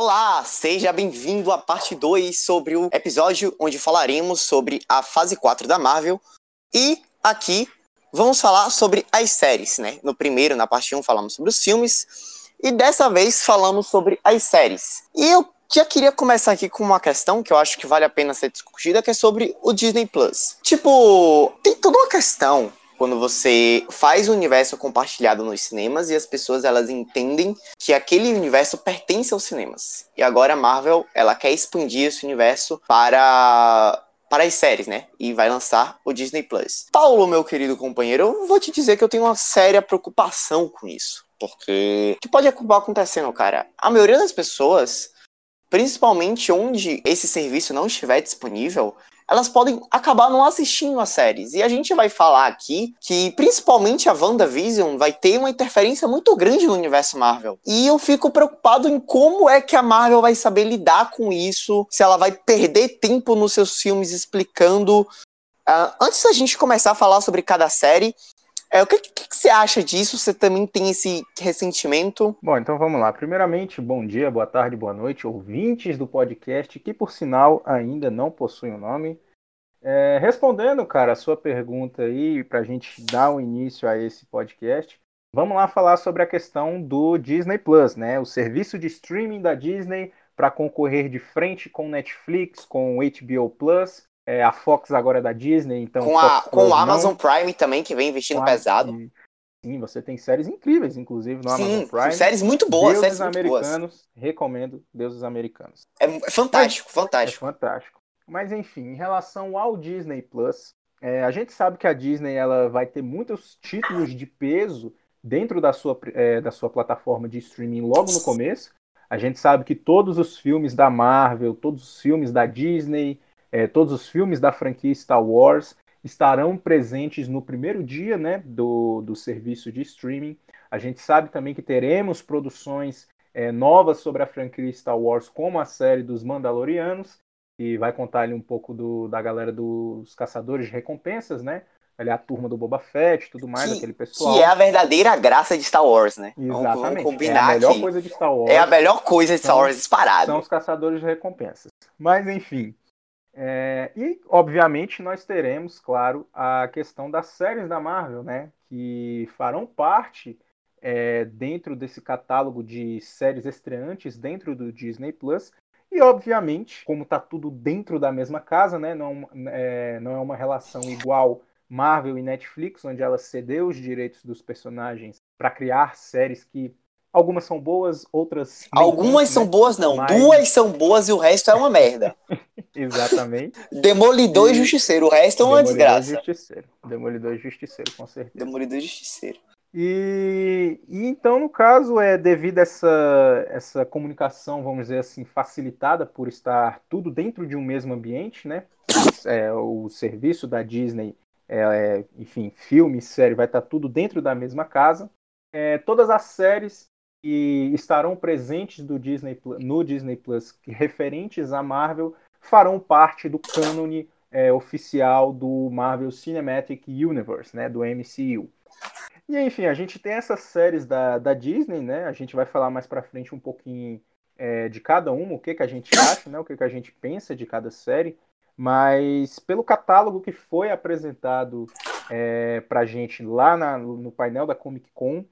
Olá, seja bem-vindo à parte 2 sobre o episódio onde falaremos sobre a fase 4 da Marvel. E aqui vamos falar sobre as séries, né? No primeiro, na parte 1, falamos sobre os filmes. E dessa vez falamos sobre as séries. E eu já queria começar aqui com uma questão que eu acho que vale a pena ser discutida, que é sobre o Disney Plus. Tipo, tem toda uma questão quando você faz o universo compartilhado nos cinemas e as pessoas elas entendem que aquele universo pertence aos cinemas. E agora a Marvel, ela quer expandir esse universo para para as séries, né? E vai lançar o Disney Plus. Paulo, meu querido companheiro, eu vou te dizer que eu tenho uma séria preocupação com isso. Porque o que pode acabar acontecendo, cara? A maioria das pessoas, principalmente onde esse serviço não estiver disponível, elas podem acabar não assistindo as séries. E a gente vai falar aqui que, principalmente a WandaVision, vai ter uma interferência muito grande no universo Marvel. E eu fico preocupado em como é que a Marvel vai saber lidar com isso, se ela vai perder tempo nos seus filmes explicando. Uh, antes da gente começar a falar sobre cada série, é, o que, que, que, você acha disso? Você também tem esse ressentimento? Bom, então vamos lá. Primeiramente, bom dia, boa tarde, boa noite, ouvintes do podcast, que por sinal ainda não possuem o um nome. É, respondendo, cara, a sua pergunta aí, para a gente dar um início a esse podcast, vamos lá falar sobre a questão do Disney Plus, né? O serviço de streaming da Disney para concorrer de frente com Netflix, com HBO Plus é, a Fox agora é da Disney, então. Com, a, com o Amazon. Prime também, que vem investindo pesado. Sim, você tem séries incríveis, inclusive, no Sim, Amazon Prime. séries muito boas, Deuses séries americanos, boas. recomendo Deuses Americanos. É, é fantástico, fantástico. É fantástico. Mas enfim, em relação ao Disney Plus, é, a gente sabe que a Disney ela vai ter muitos títulos de peso dentro da sua, é, da sua plataforma de streaming logo no começo. A gente sabe que todos os filmes da Marvel, todos os filmes da Disney, é, todos os filmes da franquia Star Wars estarão presentes no primeiro dia né, do, do serviço de streaming. A gente sabe também que teremos produções é, novas sobre a franquia Star Wars, como a série dos Mandalorianos, e vai contar ali um pouco do, da galera dos caçadores de recompensas, né? Ali a turma do Boba Fett e tudo mais, que, aquele pessoal. Que é a verdadeira graça de Star Wars, né? Exatamente. Vamos combinar é a melhor aqui. coisa de Star Wars. É a melhor coisa de Star Wars disparado. São os caçadores de recompensas. Mas, enfim, é, e, obviamente, nós teremos, claro, a questão das séries da Marvel, né? Que farão parte é, dentro desse catálogo de séries estreantes dentro do Disney Plus. E, obviamente, como está tudo dentro da mesma casa, né? Não é, não é uma relação igual Marvel e Netflix, onde ela cedeu os direitos dos personagens para criar séries que Algumas são boas, outras. Algumas são né? boas, não. Mas... Duas são boas e o resto é uma merda. Exatamente. Demolidor e... e Justiceiro. O resto é uma Demolidor desgraça. E Justiceiro. Demolidor e Justiceiro, com certeza. Demolidor e Justiceiro. E, e, então, no caso, é devido a essa, essa comunicação, vamos dizer assim, facilitada por estar tudo dentro de um mesmo ambiente, né? É, o serviço da Disney, é, é, enfim, filme, série, vai estar tudo dentro da mesma casa. É, todas as séries que estarão presentes Disney, no Disney Plus referentes à Marvel farão parte do cânone é, oficial do Marvel Cinematic Universe, né, do MCU. E enfim, a gente tem essas séries da, da Disney, né? A gente vai falar mais para frente um pouquinho é, de cada uma, o que, que a gente acha, né? O que, que a gente pensa de cada série. Mas pelo catálogo que foi apresentado é, para a gente lá na, no painel da Comic Con,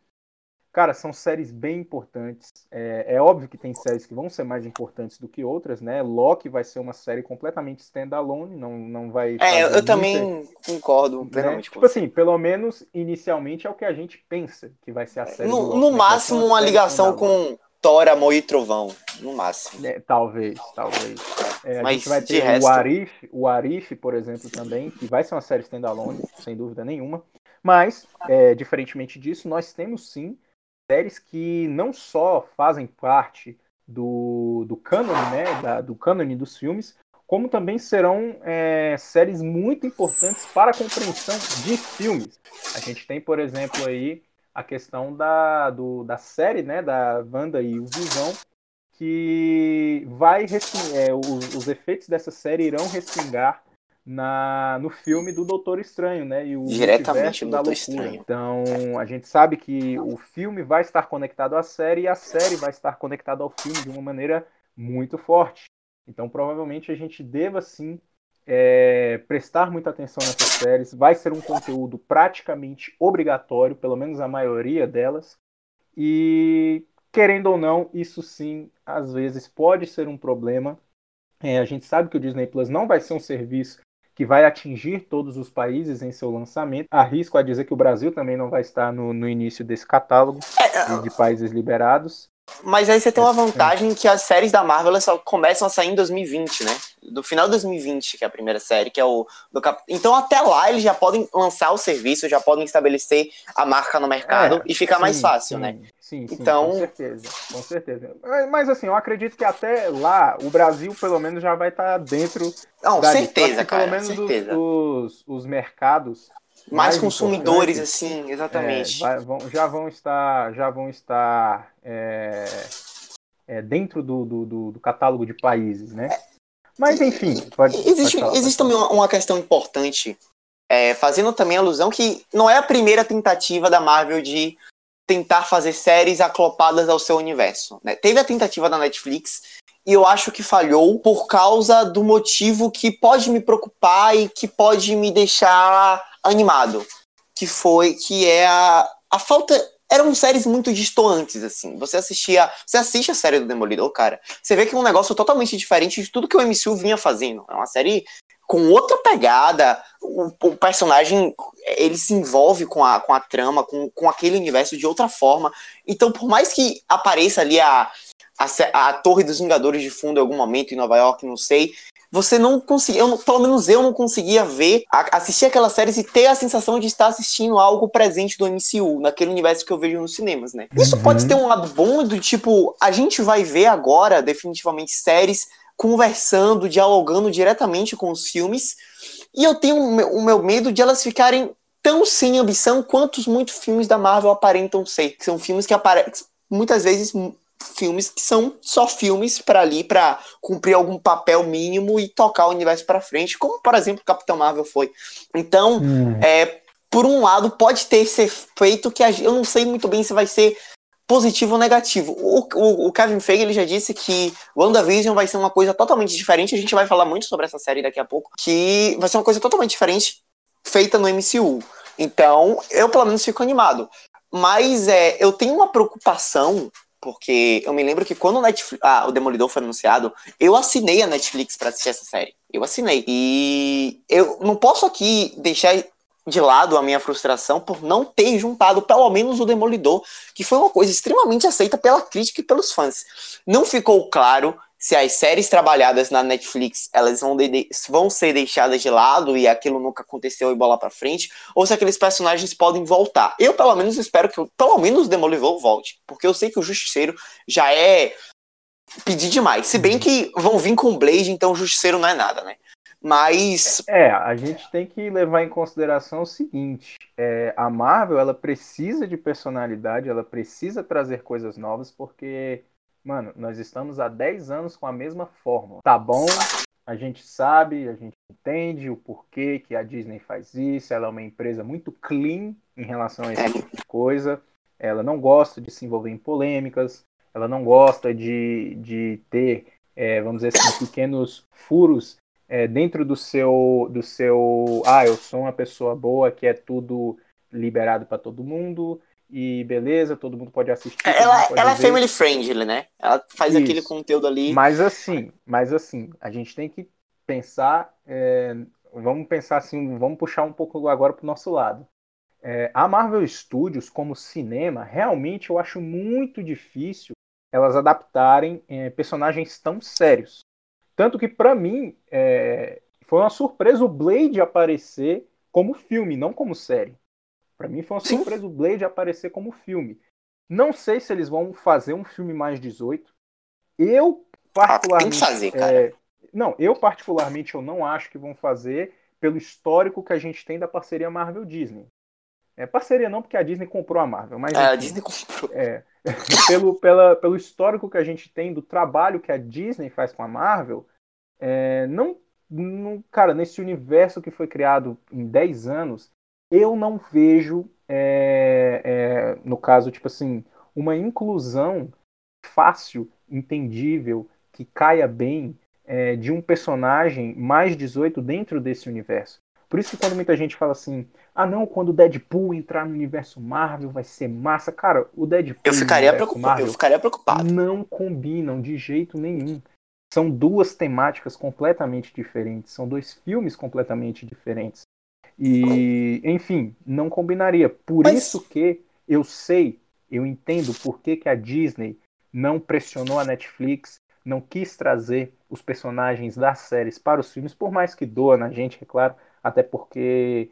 Cara, são séries bem importantes. É, é, óbvio que tem séries que vão ser mais importantes do que outras, né? Loki vai ser uma série completamente standalone, não, não vai. É, eu, também concordo né? plenamente né? Tipo assim, pelo menos inicialmente é o que a gente pensa que vai ser a série. No, Loki, no né? máximo, uma, uma ligação com Thor, Amor e Trovão. No máximo. É, talvez, talvez. É, Mas a gente vai ter resto... o Arif, o Arif, por exemplo, também, que vai ser uma série standalone, sem dúvida nenhuma. Mas, é, diferentemente disso, nós temos sim séries que não só fazem parte do, do cânone, né, da, do cânone dos filmes, como também serão é, séries muito importantes para a compreensão de filmes. A gente tem, por exemplo, aí a questão da, do, da série, né, da Wanda e o Visão, que vai é, os, os efeitos dessa série irão respingar na, no filme do Doutor Estranho, né? E o Diretamente do Doutor Estranho. Então, a gente sabe que o filme vai estar conectado à série e a série vai estar conectada ao filme de uma maneira muito forte. Então, provavelmente, a gente deva sim é, prestar muita atenção nessas séries. Vai ser um conteúdo praticamente obrigatório, pelo menos a maioria delas. E, querendo ou não, isso sim, às vezes, pode ser um problema. É, a gente sabe que o Disney Plus não vai ser um serviço que vai atingir todos os países em seu lançamento. Arrisco a dizer que o Brasil também não vai estar no, no início desse catálogo é, de países liberados. Mas aí você tem uma vantagem que as séries da Marvel só começam a sair em 2020, né? Do final de 2020, que é a primeira série, que é o do Cap... Então até lá eles já podem lançar o serviço, já podem estabelecer a marca no mercado é, e fica sim, mais fácil, sim, né? Sim, sim, então... com certeza, com certeza. Mas assim, eu acredito que até lá o Brasil pelo menos já vai estar dentro. Não, da certeza, cara. Pelo menos certeza. Os, os, os mercados mais, mais consumidores, assim, exatamente. É, vão, já vão estar, já vão estar é, é, dentro do, do, do, catálogo de países, né? Mas enfim, pode, existe, pode falar, existe também uma, uma, questão importante, é, fazendo também alusão que não é a primeira tentativa da Marvel de tentar fazer séries aclopadas ao seu universo. Né? Teve a tentativa da Netflix e eu acho que falhou por causa do motivo que pode me preocupar e que pode me deixar animado, que foi que é a, a falta eram séries muito distoantes, assim. Você assistia. Você assiste a série do Demolidor, cara. Você vê que é um negócio totalmente diferente de tudo que o MCU vinha fazendo. É uma série com outra pegada. O, o personagem ele se envolve com a, com a trama, com, com aquele universo de outra forma. Então, por mais que apareça ali a, a, a Torre dos Vingadores de fundo em algum momento em Nova York, não sei você não conseguia, eu, pelo menos eu não conseguia ver, assistir aquelas séries e ter a sensação de estar assistindo algo presente do MCU, naquele universo que eu vejo nos cinemas, né? Isso uhum. pode ter um lado bom do tipo, a gente vai ver agora, definitivamente, séries conversando, dialogando diretamente com os filmes, e eu tenho o meu, o meu medo de elas ficarem tão sem ambição quanto muitos filmes da Marvel aparentam ser. Que são filmes que aparecem muitas vezes filmes que são só filmes para ali para cumprir algum papel mínimo e tocar o universo para frente, como por exemplo Capitão Marvel foi. Então, hum. é, por um lado pode ter esse efeito que eu não sei muito bem se vai ser positivo ou negativo. O, o, o Kevin Feige ele já disse que WandaVision vai ser uma coisa totalmente diferente. A gente vai falar muito sobre essa série daqui a pouco, que vai ser uma coisa totalmente diferente feita no MCU. Então, eu pelo menos fico animado. Mas é, eu tenho uma preocupação porque eu me lembro que quando o, Netflix, ah, o Demolidor foi anunciado, eu assinei a Netflix para assistir essa série. Eu assinei. E eu não posso aqui deixar de lado a minha frustração por não ter juntado pelo menos o Demolidor, que foi uma coisa extremamente aceita pela crítica e pelos fãs. Não ficou claro se as séries trabalhadas na Netflix elas vão, de, vão ser deixadas de lado e aquilo nunca aconteceu e bola para frente, ou se aqueles personagens podem voltar. Eu, pelo menos, espero que pelo menos o Demolidor volte, porque eu sei que o Justiceiro já é pedir demais. Se bem que vão vir com o Blade, então o Justiceiro não é nada, né? Mas. É, a gente tem que levar em consideração o seguinte: é, a Marvel ela precisa de personalidade, ela precisa trazer coisas novas, porque Mano, nós estamos há 10 anos com a mesma fórmula. Tá bom, a gente sabe, a gente entende o porquê que a Disney faz isso. Ela é uma empresa muito clean em relação a esse tipo de coisa. Ela não gosta de se envolver em polêmicas. Ela não gosta de, de ter, é, vamos dizer assim, pequenos furos é, dentro do seu, do seu. Ah, eu sou uma pessoa boa que é tudo liberado para todo mundo e beleza, todo mundo pode assistir. Ela, pode ela é family friendly, né? Ela faz Isso. aquele conteúdo ali. Mas assim, mas assim, a gente tem que pensar, é, vamos pensar assim, vamos puxar um pouco agora para o nosso lado. É, a Marvel Studios, como cinema, realmente eu acho muito difícil elas adaptarem é, personagens tão sérios. Tanto que, para mim, é, foi uma surpresa o Blade aparecer como filme, não como série. Para mim foi uma Sim. surpresa o Blade aparecer como filme. Não sei se eles vão fazer um filme mais 18. Eu particularmente, ah, tem que fazer, cara. É... não, eu particularmente eu não acho que vão fazer pelo histórico que a gente tem da parceria Marvel Disney. É parceria não porque a Disney comprou a Marvel, mas é, a Disney comprou. É, pelo, pela, pelo histórico que a gente tem do trabalho que a Disney faz com a Marvel, é, não, não, cara, nesse universo que foi criado em 10 anos, eu não vejo, é, é, no caso, tipo assim, uma inclusão fácil, entendível, que caia bem é, de um personagem mais 18 dentro desse universo. Por isso que quando muita gente fala assim, ah não, quando o Deadpool entrar no universo Marvel vai ser massa. Cara, o Deadpool eu ficaria, preocupado, Marvel eu ficaria preocupado. Não combinam de jeito nenhum. São duas temáticas completamente diferentes, são dois filmes completamente diferentes. E, enfim, não combinaria. Por Mas... isso que eu sei, eu entendo por que, que a Disney não pressionou a Netflix, não quis trazer os personagens das séries para os filmes, por mais que doa na gente, é claro, até porque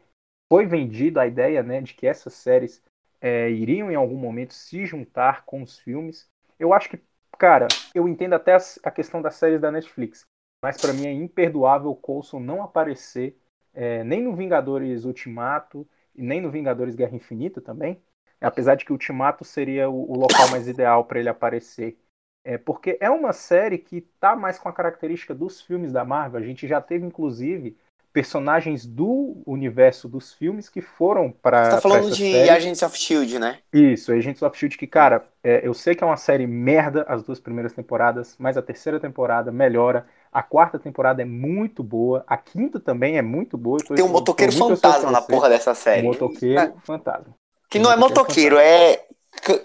foi vendida a ideia né, de que essas séries é, iriam em algum momento se juntar com os filmes. Eu acho que, cara, eu entendo até a questão das séries da Netflix, mas para mim é imperdoável o Coulson não aparecer é, nem no Vingadores Ultimato e nem no Vingadores Guerra Infinita também, apesar de que o Ultimato seria o, o local mais ideal para ele aparecer. É, porque é uma série que tá mais com a característica dos filmes da Marvel. A gente já teve, inclusive, personagens do universo dos filmes que foram para. Você tá falando de série. Agents of Shield, né? Isso, Agents of Shield, que, cara, é, eu sei que é uma série merda as duas primeiras temporadas, mas a terceira temporada melhora. A quarta temporada é muito boa, a quinta também é muito boa. Tô, Tem um motoqueiro fantasma na porra dessa série. Um motoqueiro é. fantasma. Que não é motoqueiro, é.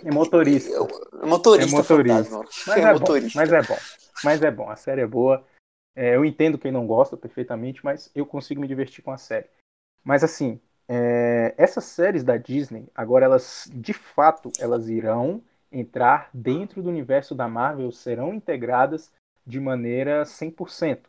É motorista. É motorista. É motorista. Mas é, é motorista. Bom, mas é bom. Mas é bom. A série é boa. É, eu entendo quem não gosta perfeitamente, mas eu consigo me divertir com a série. Mas assim, é, essas séries da Disney, agora elas, de fato, elas irão entrar dentro do universo da Marvel, serão integradas de maneira 100%.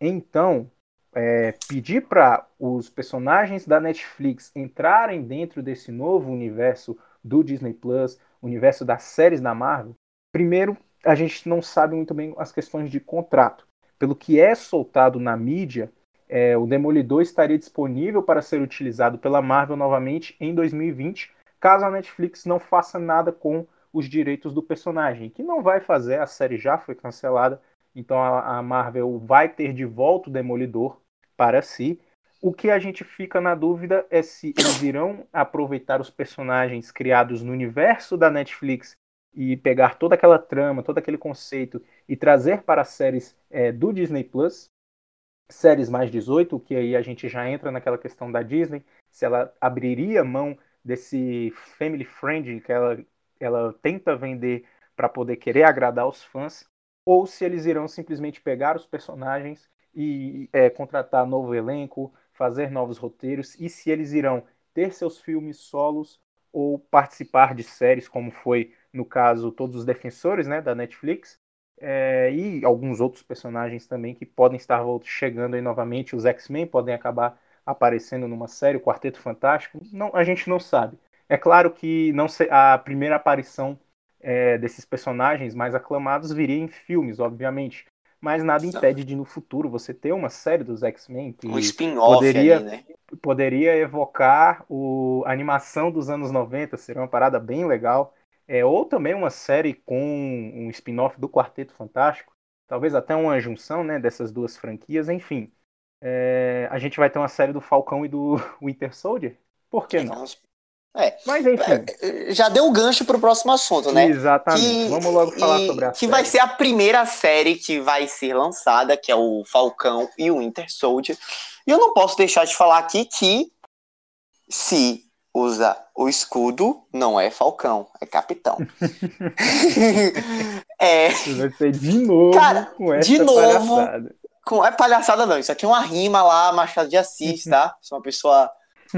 Então, é, pedir para os personagens da Netflix entrarem dentro desse novo universo do Disney Plus, universo das séries da Marvel, primeiro a gente não sabe muito bem as questões de contrato. Pelo que é soltado na mídia, é, o Demolidor estaria disponível para ser utilizado pela Marvel novamente em 2020, caso a Netflix não faça nada com os direitos do personagem, que não vai fazer, a série já foi cancelada, então a, a Marvel vai ter de volta o Demolidor para si. O que a gente fica na dúvida é se eles irão aproveitar os personagens criados no universo da Netflix e pegar toda aquela trama, todo aquele conceito e trazer para séries é, do Disney Plus, séries mais 18, que aí a gente já entra naquela questão da Disney, se ela abriria mão desse family friend que ela, ela tenta vender para poder querer agradar os fãs, ou se eles irão simplesmente pegar os personagens e é, contratar novo elenco, fazer novos roteiros, e se eles irão ter seus filmes solos ou participar de séries, como foi no caso todos os defensores né, da Netflix, é, e alguns outros personagens também que podem estar chegando aí novamente. Os X-Men podem acabar aparecendo numa série, o Quarteto Fantástico. Não, a gente não sabe. É claro que não se, a primeira aparição é, desses personagens mais aclamados viria em filmes, obviamente mas nada impede de no futuro você ter uma série dos X-Men que um poderia, ali, né? poderia evocar o, a animação dos anos 90, seria uma parada bem legal. É, ou também uma série com um spin-off do Quarteto Fantástico, talvez até uma junção né, dessas duas franquias, enfim. É, a gente vai ter uma série do Falcão e do Winter Soldier? Por que não? É. Mas enfim. É, já deu o gancho pro próximo assunto, né? Exatamente. Que, Vamos logo falar e, sobre a Que série. vai ser a primeira série que vai ser lançada, que é o Falcão e o Winter Soldier. E eu não posso deixar de falar aqui que se usa o escudo, não é Falcão, é Capitão. é. Vai ser de novo Cara, com essa de novo, palhaçada. Com, é palhaçada não, isso aqui é uma rima lá, Machado de Assis, tá? Sou uma pessoa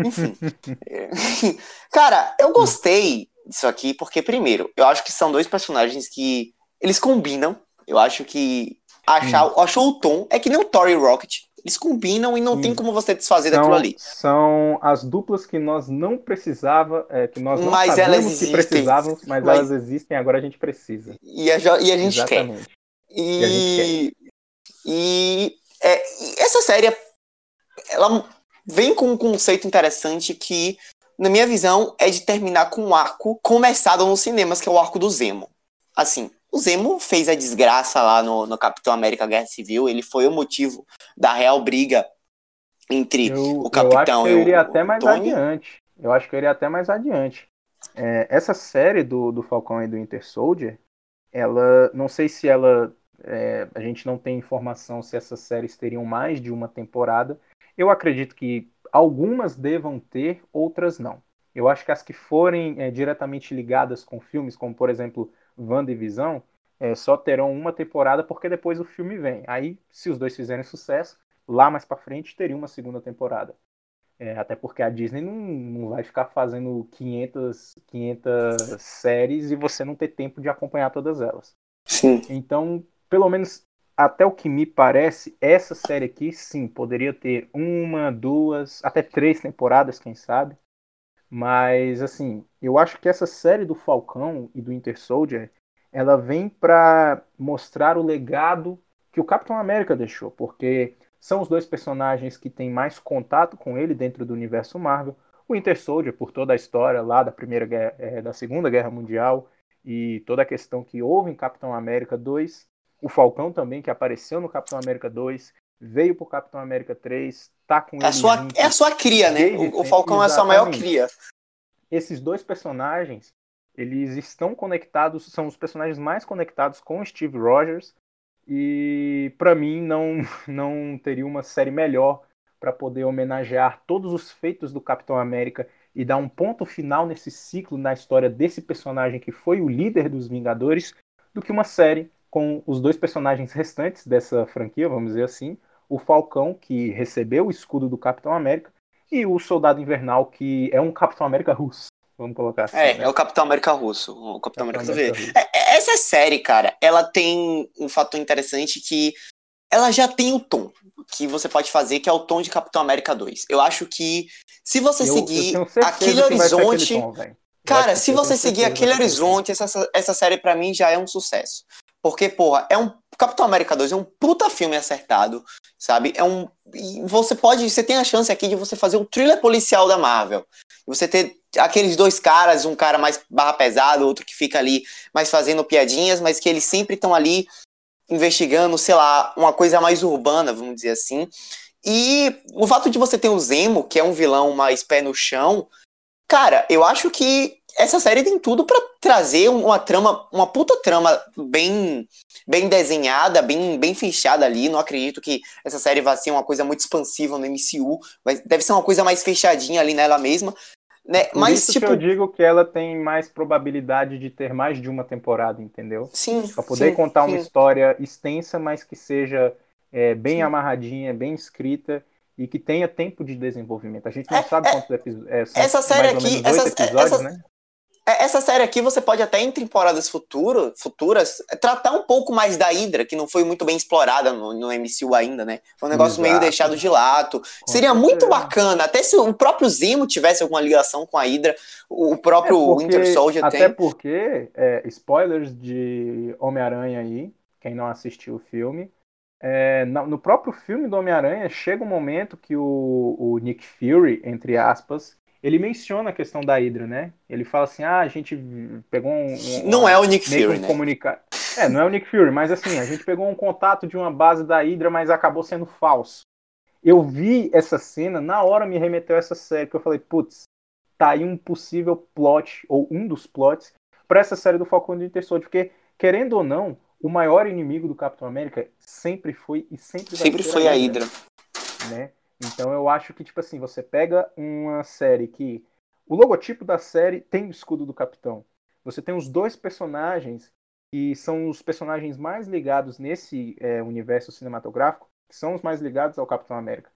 enfim. Cara, eu gostei disso aqui porque, primeiro, eu acho que são dois personagens que eles combinam. Eu acho que achar, hum. achou o tom. É que nem o Thor e Rocket. Eles combinam e não hum. tem como você desfazer são, daquilo ali. São as duplas que nós não precisava, é, que nós não mas sabíamos que precisávamos, mas, mas, elas existem, agora a gente precisa. E a, e a gente Exatamente. quer. E, e, gente quer. e é, essa série, ela vem com um conceito interessante que, na minha visão, é de terminar com um arco começado nos cinemas, que é o arco do Zemo. Assim, o Zemo fez a desgraça lá no, no Capitão América Guerra Civil, ele foi o motivo da real briga entre eu, o Capitão eu acho que eu iria até mais Tony. adiante. Eu acho que eu iria até mais adiante. É, essa série do, do Falcão e do Inter Soldier, ela, não sei se ela É, a gente não tem informação se essas séries teriam mais de uma temporada. Eu acredito que algumas devam ter, outras não. Eu acho que as que forem é, diretamente ligadas com filmes, como por exemplo WandaVision, é, só terão uma temporada porque depois o filme vem. Aí, se os dois fizerem sucesso, lá mais para frente teria uma segunda temporada. É, até porque a Disney não, não vai ficar fazendo 500, 500 séries e você não ter tempo de acompanhar todas elas. Sim. Então, pelo menos até o que me parece, essa série aqui, sim, poderia ter uma, duas, até três temporadas, quem sabe. Mas, assim, eu acho que essa série do Falcão e do Inter Soldier, ela vem para mostrar o legado que o Capitão América deixou, porque são os dois personagens que têm mais contato com ele dentro do universo Marvel. O Winter Soldier, por toda a história lá da primeira guerra, é, da Segunda Guerra Mundial e toda a questão que houve em Capitão América 2. O Falcão também, que apareceu no Capitão América 2, veio pro Capitão América 3, tá com é ele. Sua, é a sua cria, né? O, o Falcão é a sua maior cria. Esses dois personagens, eles estão conectados, são os personagens mais conectados com Steve Rogers e para mim não não teria uma série melhor para poder homenagear todos os feitos do Capitão América e dar um ponto final nesse ciclo na história desse personagem que foi o líder dos Vingadores do que uma série com os dois personagens restantes dessa franquia, vamos dizer assim, o Falcão que recebeu o escudo do Capitão América e o Soldado Invernal que é um Capitão América russo. Vamos colocar assim. É, né? é o Capitão América russo. O Capitão, Capitão América, América russo. É, essa série, cara, ela tem um fator interessante que ela já tem o tom que você pode fazer, que é o tom de Capitão América 2. Eu acho que se você eu, seguir eu aquele horizonte. Tom, cara, se você seguir aquele horizonte, essa, essa série para mim já é um sucesso. Porque, porra, é um. Capitão América 2 é um puta filme acertado, sabe? É um. Você pode. Você tem a chance aqui de você fazer o thriller policial da Marvel. Você ter aqueles dois caras, um cara mais barra pesado, outro que fica ali mais fazendo piadinhas, mas que eles sempre estão ali investigando, sei lá, uma coisa mais urbana, vamos dizer assim. E o fato de você ter o Zemo, que é um vilão mais pé no chão, cara, eu acho que essa série tem tudo para trazer uma trama, uma puta trama bem bem desenhada, bem bem fechada ali. Não acredito que essa série vá ser uma coisa muito expansiva no MCU, mas deve ser uma coisa mais fechadinha ali nela mesma. Né? Por mas, isso tipo... que eu digo que ela tem mais probabilidade de ter mais de uma temporada, entendeu? Sim. Para poder sim, contar sim. uma história extensa, mas que seja é, bem sim. amarradinha, bem escrita e que tenha tempo de desenvolvimento. A gente não é, sabe é, quantos episódios. É, essa série aqui, essa, episódios, essa, né? É, essa série aqui você pode até em temporadas futuro, futuras tratar um pouco mais da Hydra, que não foi muito bem explorada no, no MCU ainda, né? Foi um negócio Exato. meio deixado de lado. Com Seria certeza. muito bacana, até se o próprio Zemo tivesse alguma ligação com a Hydra, o próprio é porque, Winter Soldier até tem. Até porque, é, spoilers de Homem-Aranha aí, quem não assistiu o filme, é, no próprio filme do Homem-Aranha chega um momento que o, o Nick Fury, entre aspas, ele menciona a questão da Hydra, né? Ele fala assim: ah, a gente pegou um. um não é o Nick Fury, um né? Comunica... É, não é o Nick Fury, mas assim, a gente pegou um contato de uma base da Hydra, mas acabou sendo falso. Eu vi essa cena, na hora me remeteu a essa série, que eu falei, putz, tá aí um possível plot, ou um dos plots, para essa série do Falcão do Winter Soldier, porque, querendo ou não, o maior inimigo do Capitão América sempre foi e sempre vai sempre foi a Hydra. Né? Então eu acho que, tipo assim, você pega uma série que. O logotipo da série tem o escudo do capitão. Você tem os dois personagens que são os personagens mais ligados nesse é, universo cinematográfico, que são os mais ligados ao Capitão América.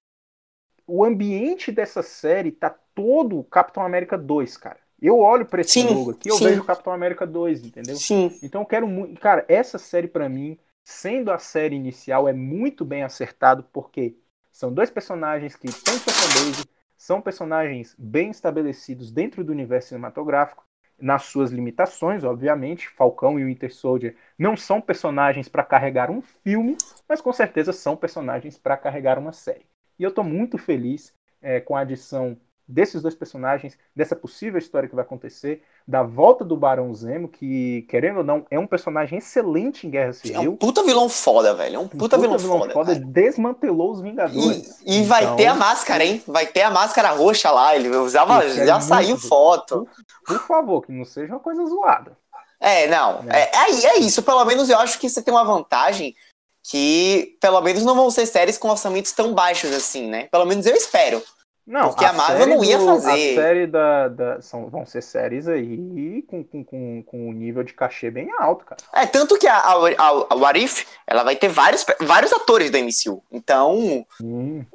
O ambiente dessa série tá todo Capitão América 2, cara. Eu olho para esse sim, logo aqui, eu sim. vejo Capitão América 2, entendeu? Sim. Então eu quero muito. Cara, essa série para mim, sendo a série inicial, é muito bem acertado, porque são dois personagens que têm sua fanbase, são personagens bem estabelecidos dentro do universo cinematográfico, nas suas limitações, obviamente. Falcão e Winter Soldier não são personagens para carregar um filme, mas com certeza são personagens para carregar uma série. E eu estou muito feliz é, com a adição desses dois personagens, dessa possível história que vai acontecer, da volta do Barão Zemo, que, querendo ou não, é um personagem excelente em Guerra Civil. É um puta vilão foda, velho. É um puta, um puta vilão, vilão, foda. foda desmantelou os Vingadores. E, e então... vai ter a máscara, hein? Vai ter a máscara roxa lá. Ele usava, já é saiu foto. Por, por, favor, que não seja uma coisa zoada. É, não. Né? É, é, é isso. Pelo menos eu acho que você tem uma vantagem que, pelo menos, não vão ser séries com orçamentos tão baixos assim, né? Pelo menos eu espero. Não, Porque a Marvel não ia do- fazer. A série da. da- são, vão ser séries aí com, com, com, com um nível de cachê bem alto, cara. É, tanto que a, a, a, a What If, ela vai ter vários, vários atores da MCU. Então, Hum,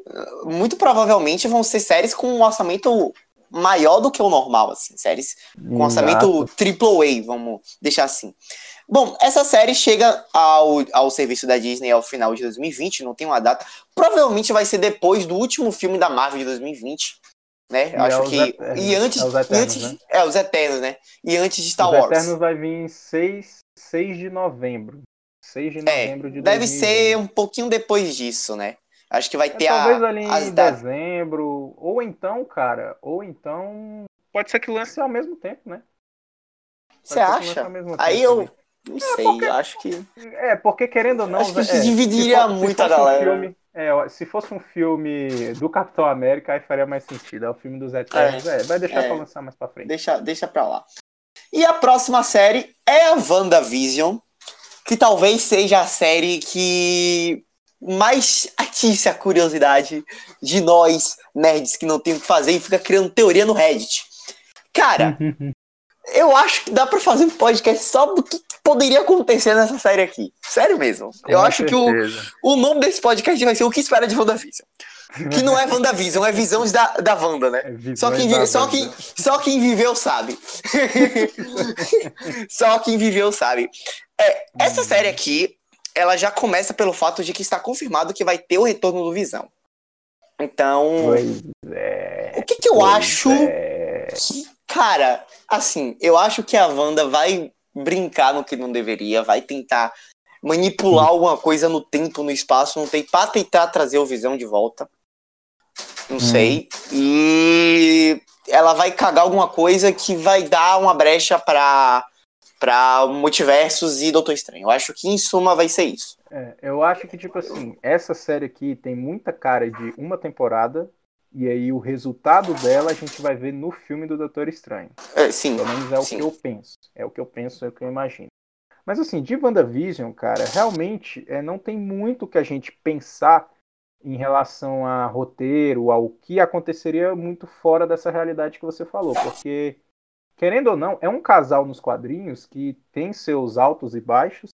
muito provavelmente vão ser séries com um orçamento maior do que o normal, assim. Séries com orçamento exato. triple A, vamos deixar assim. Bom, essa série chega ao, ao serviço da Disney ao final de 2020, não tem uma data. Provavelmente vai ser depois do último filme da Marvel de 2020, né? E acho é os que. Eternos, E antes. é os e Eternos, antes né? É, os Eternos, né? E antes de Star Os Wars. Eternos vai vir em 6, 6 de novembro. 6 de É, novembro de Deve 2020. ser um pouquinho depois disso, né? Acho que vai É, ter talvez a, ali as em dezembro. Ou então, cara, ou então. Pode ser que lance ao mesmo tempo, né? Você acha? ao mesmo Aí eu também. Não sei, porque- eu acho que. É, porque querendo ou não. Acho que é, dividiria muito a fosse um galera. filme- é, se fosse um filme do Capitão América, aí faria mais sentido. É o filme dos Eternos. É, vai deixar é. pra lançar mais pra frente. Deixa, deixa pra lá. E a próxima série é a WandaVision, que talvez seja a série que mais atice a curiosidade de nós, nerds, que não tem o que fazer e fica criando teoria no Reddit. Cara, eu acho que dá pra fazer um podcast só do que poderia acontecer nessa série aqui. Sério mesmo. eu Com acho que o, certeza. o nome desse podcast vai ser O que espera de WandaVision. Que não é WandaVision, é visões da, da Wanda, né? É Só quem, da só, Wanda. quem, só quem viveu sabe. só quem viveu sabe. É, essa Uhum. série aqui, ela já começa pelo fato de que está confirmado que vai ter o retorno do Visão. Então, Pois é. o que, que eu pois acho é. que, cara, assim, eu acho que a Wanda vai brincar no que não deveria, vai tentar manipular alguma coisa no tempo, no espaço, não tem pra tentar trazer o Visão de volta. Não sei. E ela vai cagar alguma coisa que vai dar uma brecha pra, pra multiversos e Doutor Estranho. Eu acho que em suma vai ser isso. É, eu acho que, tipo assim, essa série aqui tem muita cara de uma temporada, e aí o resultado dela a gente vai ver no filme do Doutor Estranho. É, sim. Pelo menos é o Sim. que eu penso. É o que eu penso, é o que eu imagino. Mas assim, de WandaVision, cara, realmente é, não tem muito que a gente pensar em relação a roteiro, ao que aconteceria muito fora dessa realidade que você falou. Porque, querendo ou não, é um casal nos quadrinhos que tem seus altos e baixos,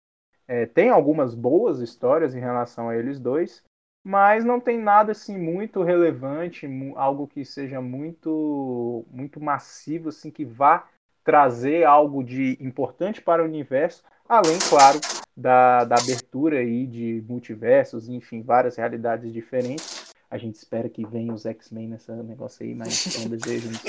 é, tem algumas boas histórias em relação a eles dois, mas não tem nada assim muito relevante, algo que seja muito muito massivo assim que vá trazer algo de importante para o universo, além, claro, da, da abertura aí de multiversos, enfim, várias realidades diferentes. A gente espera que venha os X-Men nessa negócio aí, mas é um desejo muito.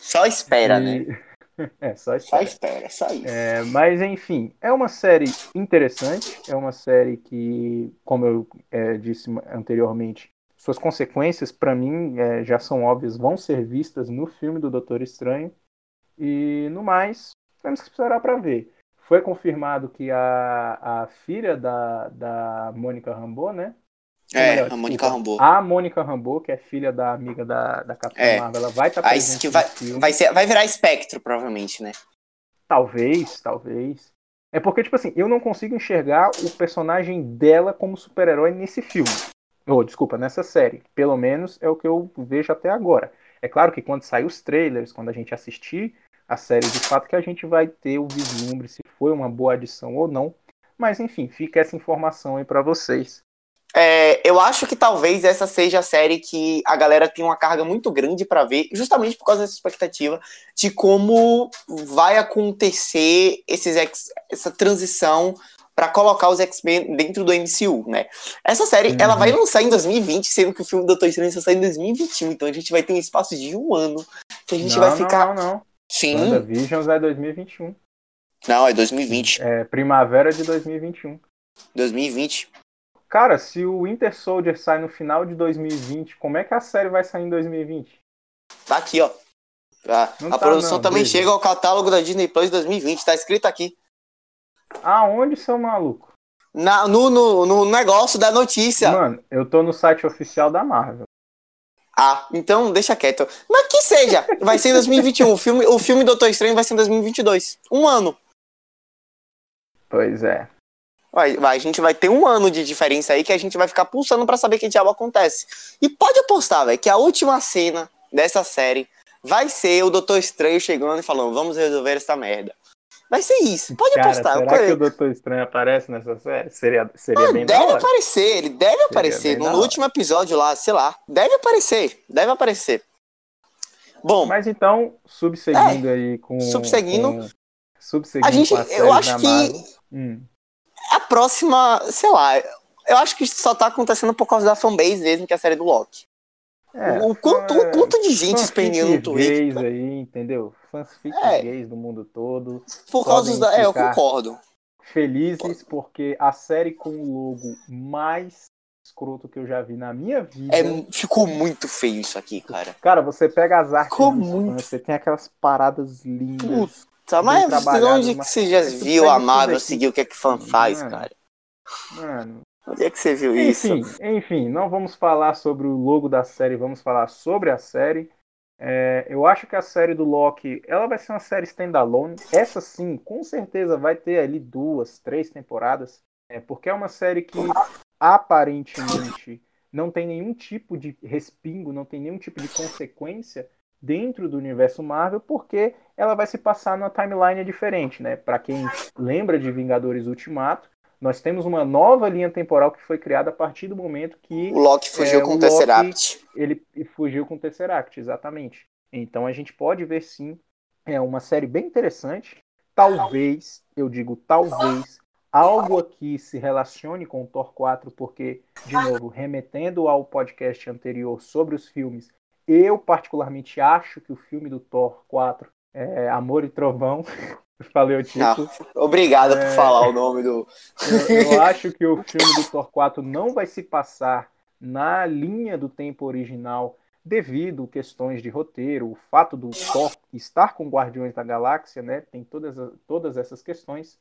Só espera, E- né? É, só Só espera. espera, só isso. É, mas enfim, é uma série interessante, é uma série que, como eu é, disse anteriormente, suas consequências para mim é, já são óbvias, vão ser vistas no filme do Doutor Estranho e no mais temos que esperar para ver. Foi confirmado que a, a filha da, da Mônica Rambeau, né? É, melhor, a Mônica desculpa, Rambeau. A Mônica Rambeau, que é filha da amiga da, da Capitã É. Marvel, ela vai estar Aí presente que vai, vai, ser, vai virar espectro, provavelmente, né? Talvez, talvez. É porque, tipo assim, eu não consigo enxergar o personagem dela como super-herói nesse filme. Ou, desculpa, nessa série. Pelo menos é o que eu vejo até agora. É claro que quando sair os trailers, quando a gente assistir a série de fato, que a gente vai ter o vislumbre se foi uma boa adição ou não. Mas, enfim, fica essa informação aí pra vocês. É, eu acho que talvez essa seja a série que a galera tem uma carga muito grande pra ver, justamente por causa dessa expectativa de como vai acontecer esses X- essa transição pra colocar os X-Men dentro do MCU, né? Essa série, Uhum. ela vai lançar em 2020, sendo que o filme do Doutor Estranho só sai em 2021, então a gente vai ter um espaço de um ano que a gente não, vai não, ficar... não, não. Sim, WandaVisions é 2021. não, é 2020, É primavera de 2021. 2020. Cara, se o Winter Soldier sai no final de 2020, como é que a série vai sair em 2020? Tá aqui, ó. A, tá, produção não, também chega ao catálogo da Disney Plus 2020, tá escrito aqui. Aonde, seu maluco? Na- no, no, no negócio da notícia. Mano, eu tô no site oficial da Marvel. Ah, então deixa quieto. Mas que seja, vai ser em 2021. O filme, o filme Doutor Estranho vai ser em 2022. Um ano. Pois é. Vai, vai, a gente vai ter um ano de diferença aí que a gente vai ficar pulsando para saber que diabo acontece. E pode apostar, velho, que a última cena dessa série vai ser o Doutor Estranho chegando e falando: vamos resolver essa merda. Vai ser isso, pode Cara, apostar. será que o Doutor Estranho aparece nessa série? Seria, seria Ah, bem deve aparecer, ele deve aparecer. bem No último episódio lá, sei lá. Deve aparecer, deve aparecer. Bom, Mas então, subseguindo aí com. É. subseguindo. com- subseguindo a gente, eu acho que. Hum. A próxima, sei lá, eu acho que só tá acontecendo por causa da fanbase mesmo, que é a série do Loki. É, o, quanto, é, o quanto de gente esperneando no Twitter gays aí, entendeu? Fanfic É. gays do mundo todo. por causa da. É, eu concordo. Felizes porque a série com o logo mais escroto que eu já vi na minha vida. É, ficou muito feio isso aqui, cara. Cara, você pega as artes Ficou muito- fãs, você tem aquelas paradas lindas. Tá, Bem mas onde que você já viu a isso Marvel seguir o que é que fã faz, Mano. cara? Mano, Onde é que você viu isso? Enfim, enfim, não vamos falar sobre o logo da série, vamos falar sobre a série. É, eu acho que a série do Loki, ela vai ser uma série standalone. Essa sim, com certeza vai ter ali duas, três temporadas, é, porque é uma série que aparentemente não tem nenhum tipo de respingo, não tem nenhum tipo de consequência dentro do universo Marvel, porque ela vai se passar numa timeline diferente, né? Para quem lembra de Vingadores Ultimato, nós temos uma nova linha temporal que foi criada a partir do momento que O Loki fugiu É, com o o Tesseract. ele fugiu com o Tesseract, exatamente. Então a gente pode ver sim, é uma série bem interessante. Talvez, eu digo talvez, algo aqui se relacione com o Thor 4, porque, de novo, remetendo ao podcast anterior sobre os filmes, eu particularmente acho que o filme do Thor 4 é Amor e Trovão. Falei o título. Obrigado por É. falar o nome do. Eu, eu acho que o filme do Thor 4 não vai se passar na linha do tempo original devido a questões de roteiro, o fato do Thor estar com Guardiões da Galáxia, né? Tem todas, todas essas questões.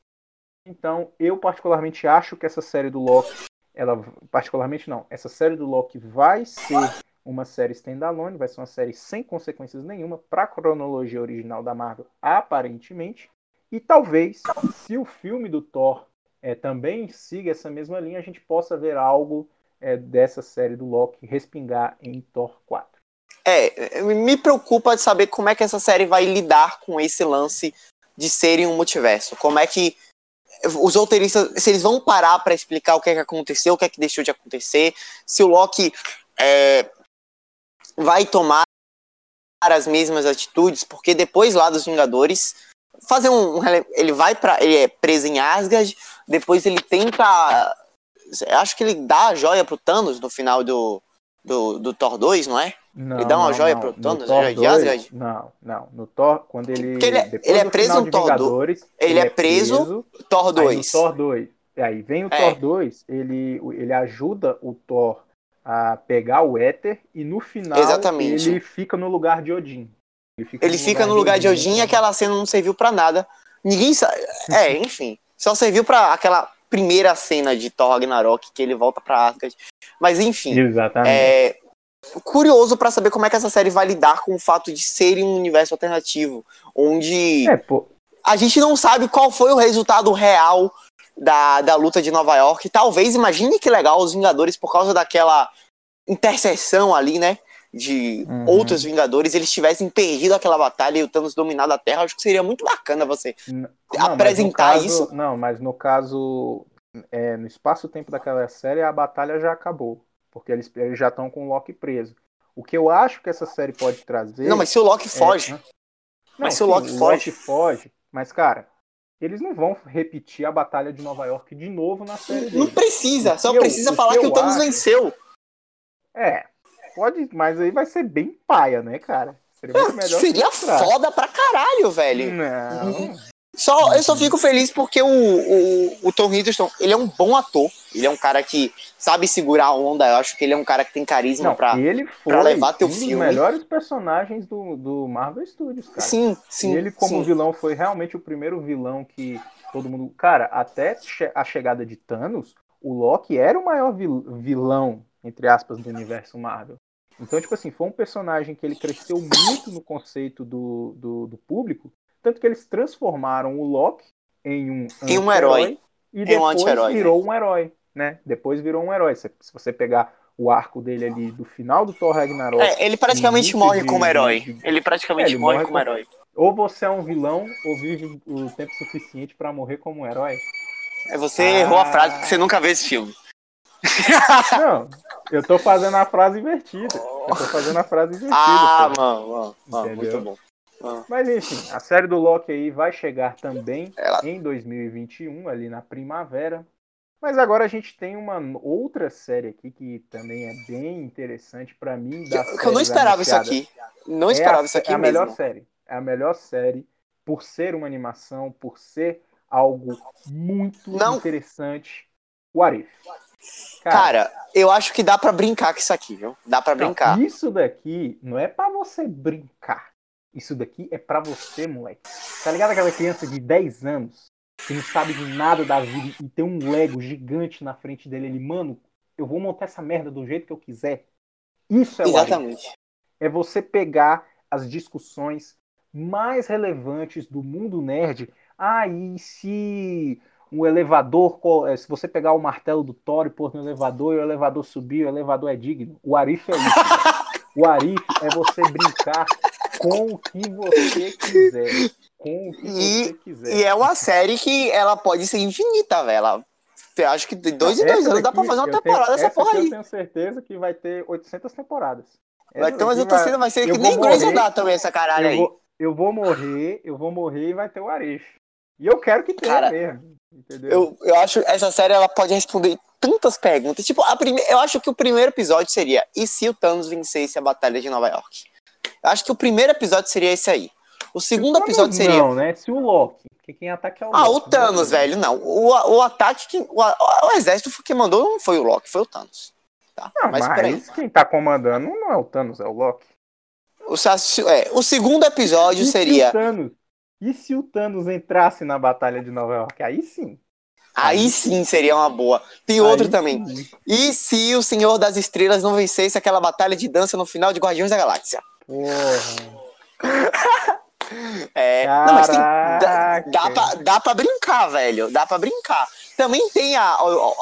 Então, eu particularmente acho que essa série do Loki, ela particularmente não, essa série do Loki vai ser uma série standalone, vai ser uma série sem consequências nenhuma para a cronologia original da Marvel, aparentemente. E talvez, se o filme do Thor é, também siga essa mesma linha, a gente possa ver algo é, dessa série do Loki respingar em Thor 4. É, me preocupa de saber como é que essa série vai lidar com esse lance de serem um multiverso. Como é que os roteiristas, se eles vão parar pra explicar o que é que aconteceu, o que é que deixou de acontecer, se o Loki é, vai tomar as mesmas atitudes, porque depois lá dos Vingadores fazer um, ele vai para ele é preso em Asgard, depois ele tenta acho que ele dá a joia pro Thanos no final do do, do Thor 2, não é? Não, Ele dá uma não, joia não. pro No Thanos, a Thor joia de 2, Asgard? Não, não. No Thor, quando ele. Porque ele é- ele é preso no de Thor do- Vingadores, ele é preso, Thor Aí no 2. Thor 2. Aí vem o É. Thor 2, ele, ele ajuda o Thor a pegar o éter e no final Exatamente. ele fica no lugar de Odin. Ele fica, Ele fica no lugar de Odin e aquela cena não serviu pra nada. Ninguém sabe. É, enfim. Só serviu pra aquela primeira cena de Thor Ragnarok que ele volta pra Asgard. Mas enfim. Exatamente. É curioso pra saber como é que essa série vai lidar com o fato de ser um universo alternativo, onde É, a gente não sabe qual foi o resultado real da, da luta de Nova York. Talvez, imagine que legal, os Vingadores, por causa daquela interseção ali, né? De Uhum. outros Vingadores, eles tivessem perdido aquela batalha e o Thanos dominado a Terra. Acho que seria muito bacana você. N- apresentar caso- isso. Não, mas no caso, é, no espaço-tempo daquela série, a batalha já acabou. Porque eles, eles já estão com o Loki preso. O que eu acho que essa série pode trazer. Não, mas se o Loki é- foge. Não, Mas se o Loki foge- foge. Mas, cara, eles não vão repetir a batalha de Nova York de novo na série Não dele. precisa, O só eu- precisa falar que que, o Thanos acho- venceu. É, pode, mas aí vai ser bem paia, né, cara? Seria muito melhor. Seria foda pra caralho, velho. Não. Só, eu só fico feliz porque o, o, o Tom Hiddleston, ele é um bom ator. Ele é um cara que sabe segurar a onda. Eu acho que ele é um cara que tem carisma pra levar teu um dos filme. melhores personagens do, do Marvel Studios, cara. Sim, sim. E ele, como sim. vilão, foi realmente o primeiro vilão que todo mundo. Cara, até a chegada de Thanos, o Loki era o maior vil- vilão, entre aspas, do universo Marvel. Então, tipo assim, foi um personagem que ele cresceu muito no conceito do, do, do público, tanto que eles transformaram o Loki em um, em um herói. E Em um depois anti-herói, virou um herói, né? Depois virou um herói. Se, se você pegar o arco dele ali do final do Thor Ragnarok, É, ele praticamente morre de- como herói. de- Ele praticamente É, ele morre morre como com- herói. ou você é um vilão ou vive o tempo suficiente pra morrer como um herói. É, você Ah. errou a frase porque você nunca vê esse filme. Não, eu tô fazendo a frase invertida. Eu tô fazendo a frase invertida. Ah, mano, mano, mano, muito bom. Mano. Mas enfim, a série do Loki aí vai chegar também Ela- em 2021, ali na primavera. Mas agora a gente tem uma outra série aqui que também é bem interessante pra mim. Que, eu não esperava isso aqui. Não É esperava a, isso aqui é a melhor mesmo. série. É a melhor série por ser uma animação, por ser algo muito Não. interessante. O Arif. Cara, eu acho que dá pra brincar com isso aqui, viu? Dá pra não, brincar. isso daqui não é pra você brincar. Isso daqui é pra você, moleque. Tá ligado aquela criança de 10 anos que não sabe de nada da vida e tem um Lego gigante na frente dele? Ele, mano, eu vou montar essa merda do jeito que eu quiser. Isso é o. Exatamente. é você pegar as discussões mais relevantes do mundo nerd. Ah, e se um elevador, eh, se você pegar o martelo do Thor e pôr no elevador e o elevador subir, o elevador é digno. O Arif é isso. velho. o Arif é você brincar com o que você quiser. Com o que E- você quiser. E é uma série que ela pode ser infinita, velho. Acho que de dois em dois anos dá pra fazer uma tenho- temporada dessa essa porra aí. Eu tenho certeza que vai ter 800 temporadas. Vai ter umas daqui outras vai- cenas, vai ser que nem Grey's Anatomy essa caralho eu aí. vou, eu vou morrer, eu vou morrer e vai ter o Arif. E eu quero que tenha Cara, mesmo. Entendeu? Eu, eu acho que essa série ela pode responder tantas perguntas. Tipo, a prime... eu acho que o primeiro episódio seria: e se o Thanos vencesse a Batalha de Nova York? Acho que o primeiro episódio seria esse aí. O segundo Thanos episódio seria. Não, né? Se o Loki. Porque quem ataca é o Ah, Loki. o Thanos, velho. Não. O, o ataque. Que, o, o exército que mandou não foi o Loki, foi o Thanos. Tá? Não, mas mas peraí. quem tá comandando não é o Thanos, é o Loki. O, é, o segundo episódio E se seria. o Thanos, e se o Thanos entrasse na Batalha de Nova York? Aí sim. Aí sim seria uma boa. Tem Aí outro também. sim. E se o Senhor das Estrelas não vencesse aquela batalha de dança no final de Guardiões da Galáxia? Porra. É, não, mas tem, dá, Caraca. dá, pra, dá pra brincar, velho. Dá pra brincar. Também tem a,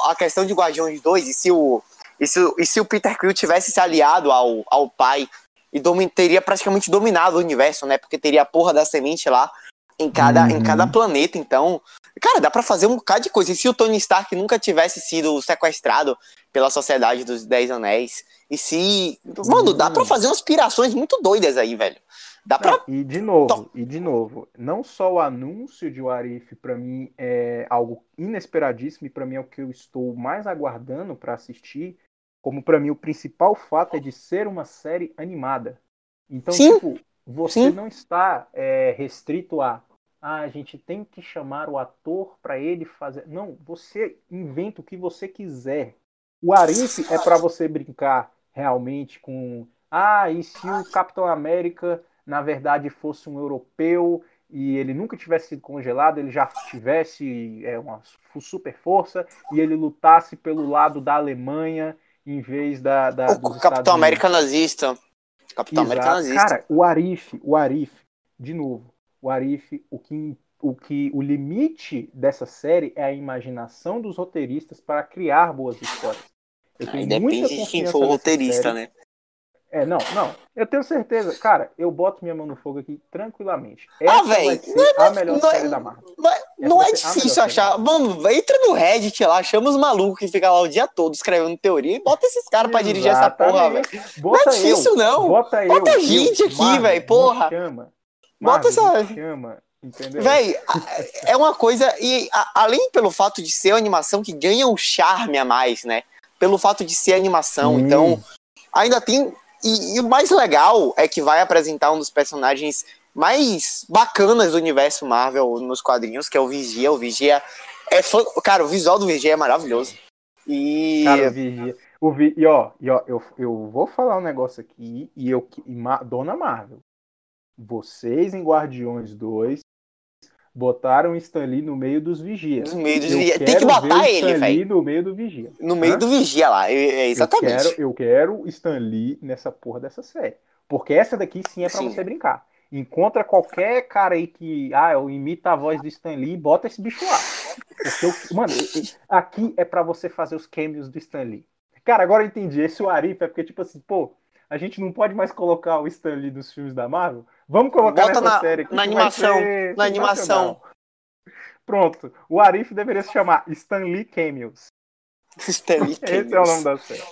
a, questão de Guardiões 2, e se o, e se, e se o Peter Quill tivesse se aliado ao, ao pai e teria praticamente dominado o universo, né? Porque teria a porra da semente lá em cada, Uhum. em cada planeta. Então, cara, dá pra fazer um bocado de coisa. E se o Tony Stark nunca tivesse sido sequestrado pela Sociedade dos Dez Anéis? E se. Mano, dá pra Hum. fazer umas pirações muito doidas aí, velho. Dá pra. E de novo, e de novo, não só o anúncio de Warif para mim é algo inesperadíssimo e para mim é o que eu estou mais aguardando para assistir, como para mim o principal fato é de ser uma série animada. Então, Sim. tipo, você Sim. não está é, restrito a ah, a gente tem que chamar o ator para ele fazer. Não, você inventa o que você quiser. O Arif é para você brincar realmente com ah, e se o Capitão América na verdade fosse um europeu e ele nunca tivesse sido congelado, ele já tivesse é, uma super força e ele lutasse pelo lado da Alemanha em vez da, da O dos Estados Capitão Unidos. América nazista. Capitão América Exato. nazista. Cara, o Arif, o Arif, de novo, o Arif, o que, o que o limite dessa série é a imaginação dos roteiristas para criar boas histórias. Eu Aí tenho muita depende de quem for o roteirista, série. né? É, não, não. Eu tenho certeza. Cara, eu boto minha mão no fogo aqui tranquilamente. Ah, Essa ser não é- a melhor não é- série da Marvel. Não é, é difícil achar. Mano, entra no Reddit lá, chama os malucos que ficam lá o dia todo escrevendo teoria e bota esses caras pra dirigir essa porra, velho. Não é difícil, eu, não. Bota eu. Bota eu, gente aqui, Marvel, véi, me porra. Chama. Bota essa- Chama, entendeu? Véi, é uma coisa. E a- além pelo fato de ser uma animação que ganha um charme a mais, né? Pelo fato de ser animação. Sim. Então, ainda tem. E, e o mais legal é que vai apresentar um dos personagens mais bacanas do universo Marvel nos quadrinhos, que é o Vigia. O Vigia é fã... Cara, o visual do Vigia é maravilhoso. E. Cara, o Vigia. O Vi... E ó, e ó eu, eu vou falar um negócio aqui e eu. e Ma- Dona Marvel. Vocês em Guardiões 2 botaram o Stan Lee no meio dos vigias. no meio do Eu Vigia. Tem que botar ele, velho. no meio do vigia. No meio Hã? do Vigia lá. É, é, exatamente. Eu quero, eu quero Stan Lee nessa porra dessa série. Porque essa daqui sim é pra Sim. você brincar. encontra qualquer cara aí que ah, eu imita a voz do Stan Lee e bota esse bicho lá. Porque, mano, aqui é para você fazer os cameos do Stan Lee. Cara, agora eu entendi. Esse o Arif é porque, tipo assim, pô, a gente não pode mais colocar o Stan Lee dos filmes da Marvel. Vamos colocar Bota nessa na, série aqui. Na animação. Na animação. Pronto. O Arif deveria se chamar Stan Lee Cameos. Stan Lee Cameos. Esse é o nome da série.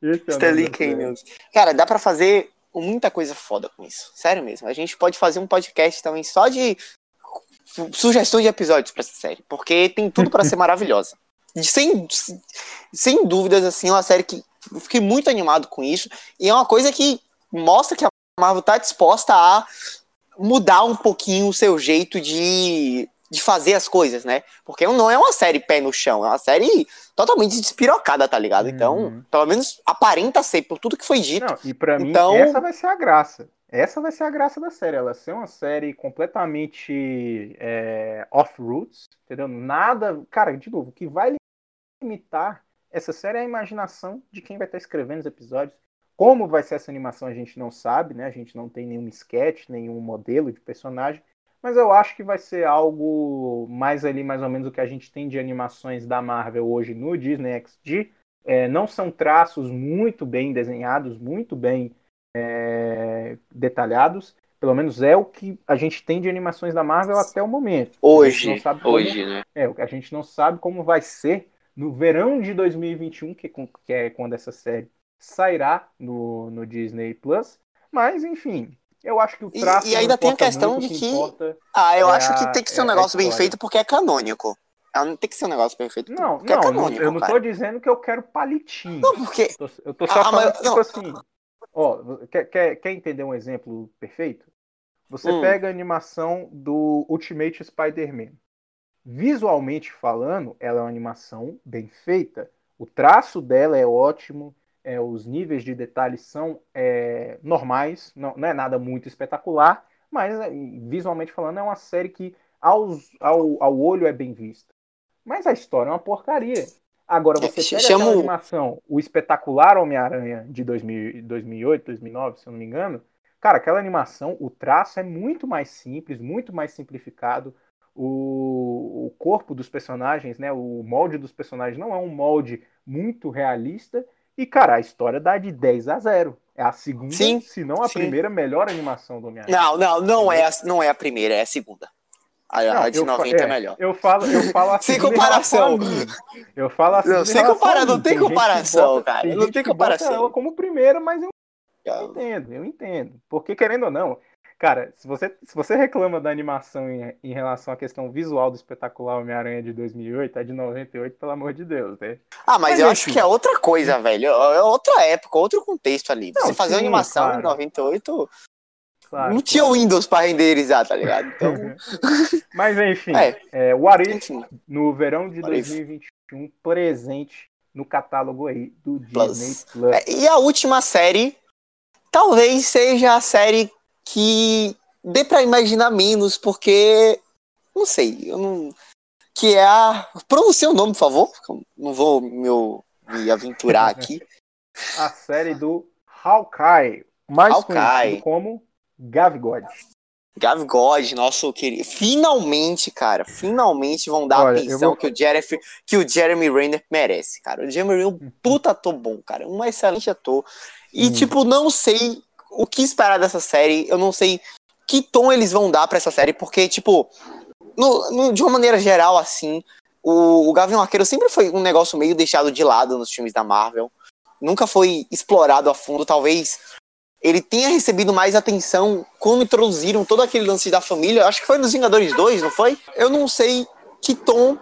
Esse é Stan Lee Cameos. Cara, dá pra fazer muita coisa foda com isso. Sério mesmo. A gente pode fazer um podcast também só de sugestões de episódios pra essa série. Porque tem tudo para ser maravilhosa. Sem, sem dúvidas, assim, é uma série que eu fiquei muito animado com isso. E é uma coisa que mostra que a Marvel tá disposta a mudar um pouquinho o seu jeito de de fazer as coisas, né? Porque não é uma série pé no chão, é uma série totalmente despirocada, tá ligado? Então, uhum. pelo menos aparenta ser por tudo que foi dito. Não, e para então... mim, essa vai ser a graça. Essa vai ser a graça da série, ela ser uma série completamente é, off-roots, entendeu? Nada. Cara, de novo, o que vai limitar essa série é a imaginação de quem vai estar escrevendo os episódios. Como vai ser essa animação a gente não sabe, né? A gente não tem nenhum sketch, nenhum modelo de personagem mas eu acho que vai ser algo mais ali, mais ou menos o que a gente tem de animações da Marvel hoje no Disney XD. É, não são traços muito bem desenhados, muito bem é, detalhados. Pelo menos é o que a gente tem de animações da Marvel até o momento. Hoje, como, hoje, né? É, a gente não sabe como vai ser no verão de 2021, que, que é quando essa série sairá no, no Disney Plus. Mas, enfim, eu acho que o traço. E, e ainda tem a questão de que. que ah, eu é acho que tem que ser um é negócio bem feito porque é canônico. Não tem que ser um negócio perfeito. Não, não, é canônico, eu não cara. tô dizendo que eu quero palitinho. Não, porque. Eu tô, eu tô só ah, falando, mas, tipo não. assim. Ó, quer, quer, quer entender um exemplo perfeito? Você hum. pega a animação do Ultimate Spider-Man. Visualmente falando, ela é uma animação bem feita. O traço dela é ótimo, é, os níveis de detalhes são é, normais, não, não, é nada muito espetacular, mas é, visualmente falando é uma série que aos, ao, ao olho é bem vista. Mas a história é uma porcaria. Agora você pega Chamo... aquela animação, o espetacular Homem-Aranha de 2000, 2008, 2009, se eu não me engano, cara, aquela animação, o traço é muito mais simples, muito mais simplificado. O, o corpo dos personagens, né, o molde dos personagens não é um molde muito realista e, cara, a história dá de 10 a 0. É a segunda, sim, se não a sim. primeira melhor animação do Homem-Aranha. Não, não, não é, a, não é a primeira, é a segunda. A, não, a de 90 é, é, melhor. Eu falo, eu falo assim. sem comparação. Eu falo assim. Não, sem comparação, não tem, tem comparação, bota, cara. Tem não tem comparação. ela como primeira, mas eu, eu entendo, eu entendo. Porque, querendo ou não, Cara, se você, se você reclama da animação em, em relação à questão visual do espetacular Homem-Aranha de 2008, é de 98, pelo amor de Deus, né? Ah, mas, mas eu acho que é outra coisa, velho. É outra época, outro contexto ali. Não, você fazer sim, animação claro. em 98. Claro, não tinha claro. Windows para renderizar, tá ligado? Então... mas enfim, é. É, o Arif, no verão de 2021, presente no catálogo aí do Plus. Disney Plus. É, e a última série talvez seja a série que dê para imaginar menos, porque não sei, eu não que é a pronuncie o nome, por favor, não vou me, me aventurar aqui. a série do Hawkeye, mais Hawkeye. conhecido como Gavigode. Gavigode, nosso querido. Finalmente, cara, finalmente vão dar Olha, a atenção vou... que, o Jeremy, que o Jeremy Renner merece, cara. O Jeremy Renner é um puta ator bom, cara. Um excelente ator. E, hum. tipo, não sei o que esperar dessa série. Eu não sei que tom eles vão dar para essa série, porque, tipo, no, no, de uma maneira geral, assim, o, o Gavião Arqueiro sempre foi um negócio meio deixado de lado nos filmes da Marvel. Nunca foi explorado a fundo, talvez ele tenha recebido mais atenção quando introduziram todo aquele lance da família. Acho que foi nos Vingadores 2, não foi? Eu não sei que tom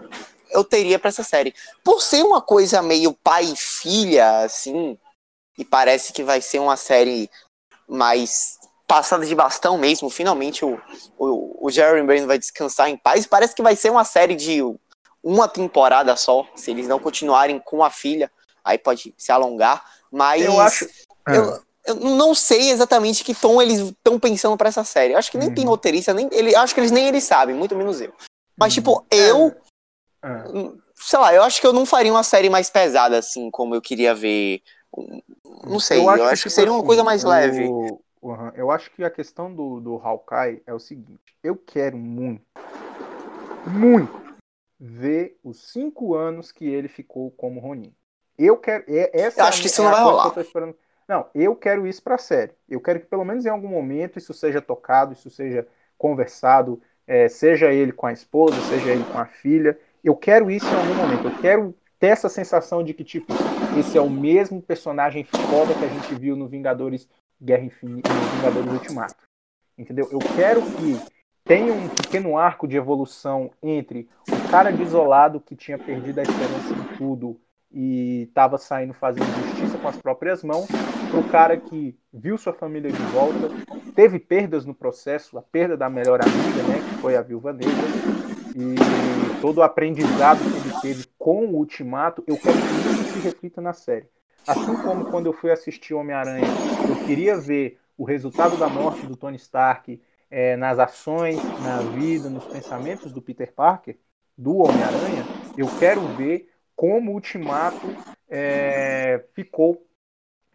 eu teria para essa série. Por ser uma coisa meio pai e filha, assim, e parece que vai ser uma série mais passada de bastão mesmo. Finalmente o, o, o Jeremy Brand vai descansar em paz. Parece que vai ser uma série de uma temporada só, se eles não continuarem com a filha. Aí pode se alongar. Mas eu acho. Eu, é. eu não sei exatamente que tom eles estão pensando para essa série. Eu acho que nem uhum. tem roteirista, nem ele, acho que eles nem eles sabem, muito menos eu. Mas, uhum. tipo, eu. É. Sei lá, eu acho que eu não faria uma série mais pesada, assim, como eu queria ver. Não sei, eu acho, eu acho que, que, seria uma coisa mais o, leve. Uhum. Eu acho que a questão do, do Hawkeye é o seguinte: eu quero muito, muito ver os cinco anos que ele ficou como Ronin. Eu quero. Essa eu acho é que isso não vai rolar. Não, eu quero isso para a série. Eu quero que pelo menos em algum momento isso seja tocado, isso seja conversado, é, seja ele com a esposa, seja ele com a filha. Eu quero isso em algum momento. Eu quero ter essa sensação de que, tipo, esse é o mesmo personagem foda que a gente viu no Vingadores Guerra Infinita, no Vingadores Ultimato. Entendeu? Eu quero que tenha um pequeno arco de evolução entre o cara desolado que tinha perdido a esperança em tudo e estava saindo fazendo justiça com as próprias mãos, para o cara que viu sua família de volta, teve perdas no processo, a perda da melhor amiga, né, que foi a Viúva Negra, e todo o aprendizado que ele teve com o Ultimato, eu quero que se reflita na série. Assim como quando eu fui assistir Homem-Aranha, eu queria ver o resultado da morte do Tony Stark é, nas ações, na vida, nos pensamentos do Peter Parker, do Homem-Aranha, eu quero ver como o Ultimato é, ficou,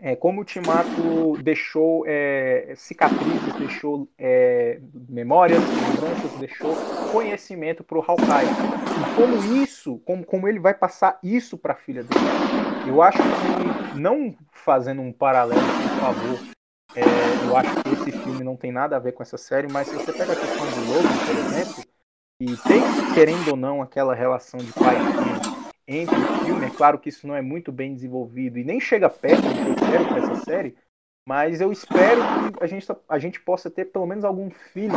é, como o Ultimato deixou é, cicatrizes, deixou é, memórias, lembranças, deixou conhecimento para o Hawkeye. E como isso, como, como ele vai passar isso para a filha dele. Eu acho que, não fazendo um paralelo, por favor, é, eu acho que esse filme não tem nada a ver com essa série, mas se você pega a questão do Logan, por exemplo, e tem, querendo ou não, aquela relação de pai e filho entre o filme. É claro que isso não é muito bem desenvolvido e nem chega perto do que eu quero essa série, mas eu espero que a gente, a gente possa ter pelo menos algum feeling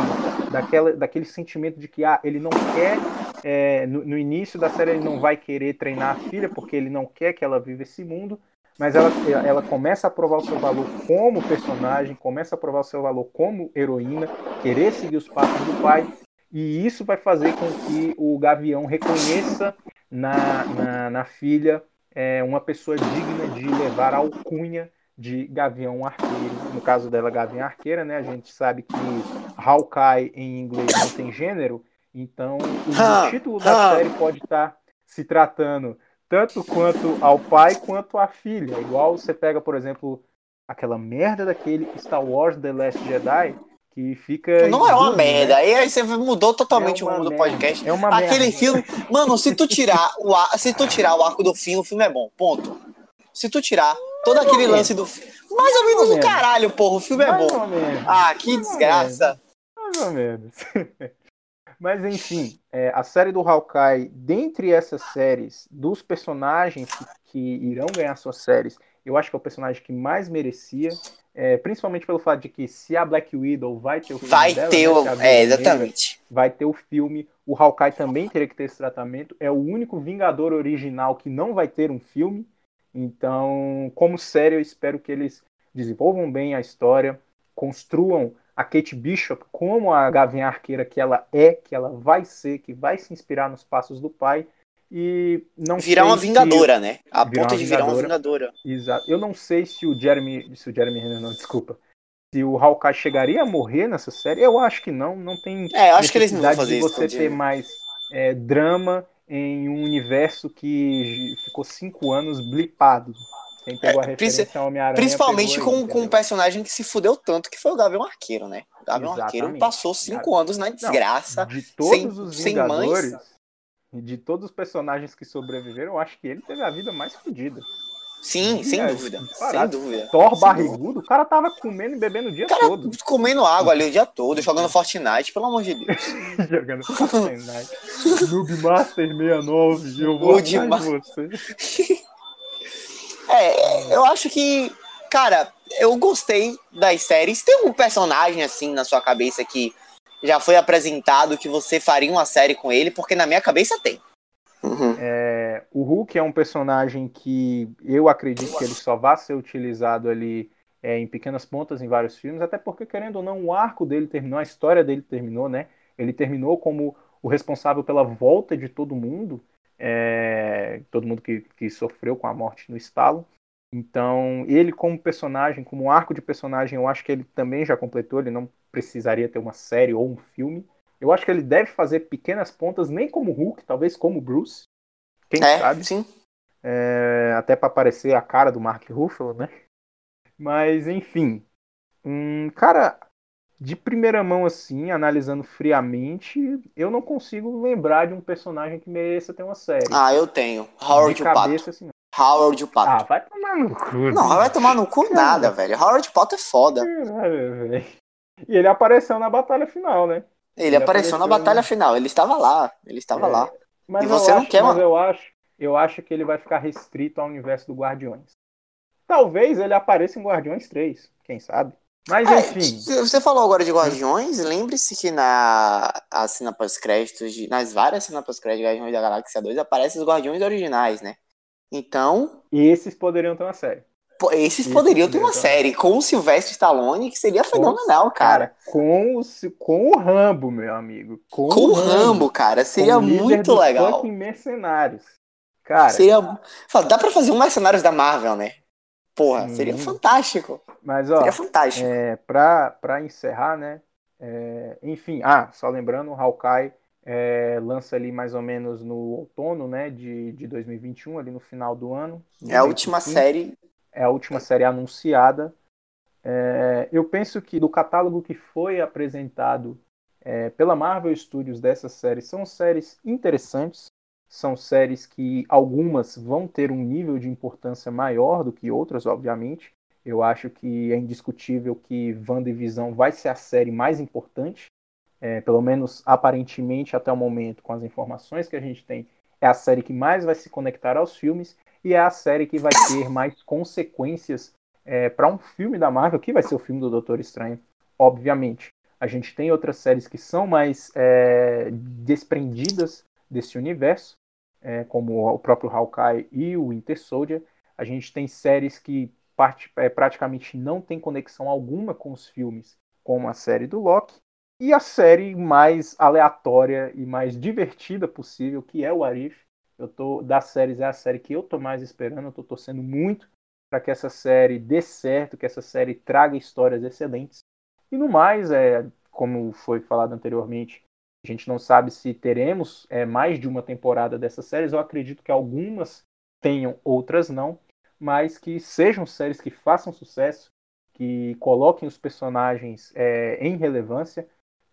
daquela, daquele sentimento de que ah, ele não quer, é, no, no, início da série, ele não vai querer treinar a filha porque ele não quer que ela viva esse mundo, mas ela, ela começa a provar o seu valor como personagem, começa a provar o seu valor como heroína, querer seguir os passos do pai, e isso vai fazer com que o Gavião reconheça na, na, na filha é, uma pessoa digna de levar a alcunha de Gavião Arqueiro. No caso dela, Gavião Arqueira, né? A gente sabe que Hawkeye em inglês não tem gênero, então o título da série pode estar se tratando tanto quanto ao pai quanto à filha. Igual você pega, por exemplo, aquela merda daquele Star Wars The Last Jedi, que fica. Não é uma né? merda. Né? Aí você mudou totalmente é o rumo do podcast. É uma Aquele merda. filme. Mano, se tu tirar o ar, se tu tirar o arco do fim, o filme é bom. Ponto. Se tu tirar todo mais aquele lance do Mais ou menos do caralho, porra. O filme é bom. Ah, que mais desgraça. Mais ou menos. Mas enfim, é, a série do Hawkeye, dentre essas séries, dos personagens que, que irão ganhar suas séries, eu acho que é o personagem que mais merecia. É, principalmente pelo fato de que se a Black Widow vai ter o filme vai dela, ter né, o, é, exatamente. vai ter o filme o Hawkeye também teria que ter esse tratamento. É o único Vingador original que não vai ter um filme. Então como série eu espero que eles desenvolvam bem a história construam a Kate Bishop como a Gavinha Arqueira que ela é que ela vai ser que vai se inspirar nos passos do pai e não virar uma vingadora, se... né? A ponto de virar uma vingadora. Exato. Eu não sei se o Jeremy, se o Jeremy Renner não, desculpa, se o Hawkeye chegaria a morrer nessa série. Eu acho que não, não tem. É, acho que eles não vão fazer de você ter mais é, drama em um universo que ficou cinco anos blipado. Quem pegou é, a referência Homem-Aranha. Principalmente com, com um personagem que se fudeu tanto, que foi o Gavião Arqueiro, né? O Gavião Exatamente. Arqueiro passou cinco anos na desgraça. Não, de todos sem, os Vingadores, sem mães de todos os personagens que sobreviveram, eu acho que ele teve a vida mais fodida. Sim, sem é, dúvida. Sem dúvida. Thor sem barrigudo, dúvida. o cara tava comendo e bebendo o dia cara, todo. Comendo água ali o dia todo, jogando Fortnite, pelo amor de Deus. jogando Fortnite. Noob Master 69, eu vou de você. é, eu acho que, cara, eu gostei das séries. Tem um personagem assim na sua cabeça que já foi apresentado que você faria uma série com ele, porque na minha cabeça tem. Uhum. É, o Hulk é um personagem que eu acredito que ele só vai ser utilizado ali é, em pequenas pontas em vários filmes, até porque, querendo ou não, o arco dele terminou, a história dele terminou, né? Ele terminou como o responsável pela volta de todo mundo, é, todo mundo que, que sofreu com a morte no estalo. Então, ele como personagem, como arco de personagem, eu acho que ele também já completou, ele não precisaria ter uma série ou um filme. Eu acho que ele deve fazer pequenas pontas, nem como Hulk, talvez como Bruce. Quem é, sabe? Sim. É, até para aparecer a cara do Mark Ruffalo, né? Mas, enfim. Hum, cara, de primeira mão, assim, analisando friamente, eu não consigo lembrar de um personagem que mereça ter uma série. Ah, eu tenho. Howard de o cabeça, Pato. assim. Howard Pato. Ah, vai tomar no cu. não, vai tomar no cu nada, velho. Howard Pato é foda. Caralho, velho. E ele apareceu na batalha final, né? Ele, Ele apareceu na batalha final. Ele estava lá. Ele estava É. lá. Mas E eu você não acho, quer mas uma- eu acho, eu acho que ele vai ficar restrito ao universo do Guardiões. Talvez ele apareça em Guardiões 3, quem sabe? Mas É, enfim, você falou agora de Guardiões, lembre-se que na a cena pós-créditos, nas várias cenas pós-créditos de Guardiões da Galáxia 2, aparecem os Guardiões originais, né? Então, esses poderiam ter uma série. pô, esses Isso, poderiam ter uma série com o Sylvester Stallone, que seria fenomenal, cara. com o, com o Rambo, meu amigo. Com, Com o Rambo, cara, seria com muito legal. fucking mercenários. Cara, Seria. Fala, Dá pra fazer um Mercenários da Marvel, né? Porra, seria Hum. fantástico. mas ó, Seria fantástico. É, para encerrar, né? é, enfim, ah, só lembrando, o Hawkeye é, lança ali mais ou menos no outono, né? De, de 2021, ali no final do ano. É a última 25. série. É a última série anunciada. É, eu penso que do catálogo que foi apresentado é, pela Marvel Studios dessas séries, são séries interessantes. São séries que algumas vão ter um nível de importância maior do que outras, obviamente. Eu acho que é indiscutível que WandaVision vai ser a série mais importante, é, pelo menos aparentemente até o momento, com as informações que a gente tem, é a série que mais vai se conectar aos filmes e é a série que vai ter mais consequências é, para um filme da Marvel, que vai ser o filme do Doutor Estranho, obviamente. A gente tem outras séries que são mais é, desprendidas desse universo, é, como o próprio Hawkeye e o Winter Soldier. A gente tem séries que part- é, praticamente não tem conexão alguma com os filmes, como a série do Loki. E a série mais aleatória e mais divertida possível, que é o Arif. Eu tô das séries é a série que eu tô mais esperando, eu tô torcendo muito para que essa série dê certo, que essa série traga histórias excelentes. E no mais, é, como foi falado anteriormente, a gente não sabe se teremos é, mais de uma temporada dessas séries. Eu acredito que algumas tenham, outras não, mas que sejam séries que façam sucesso, que coloquem os personagens é, em relevância.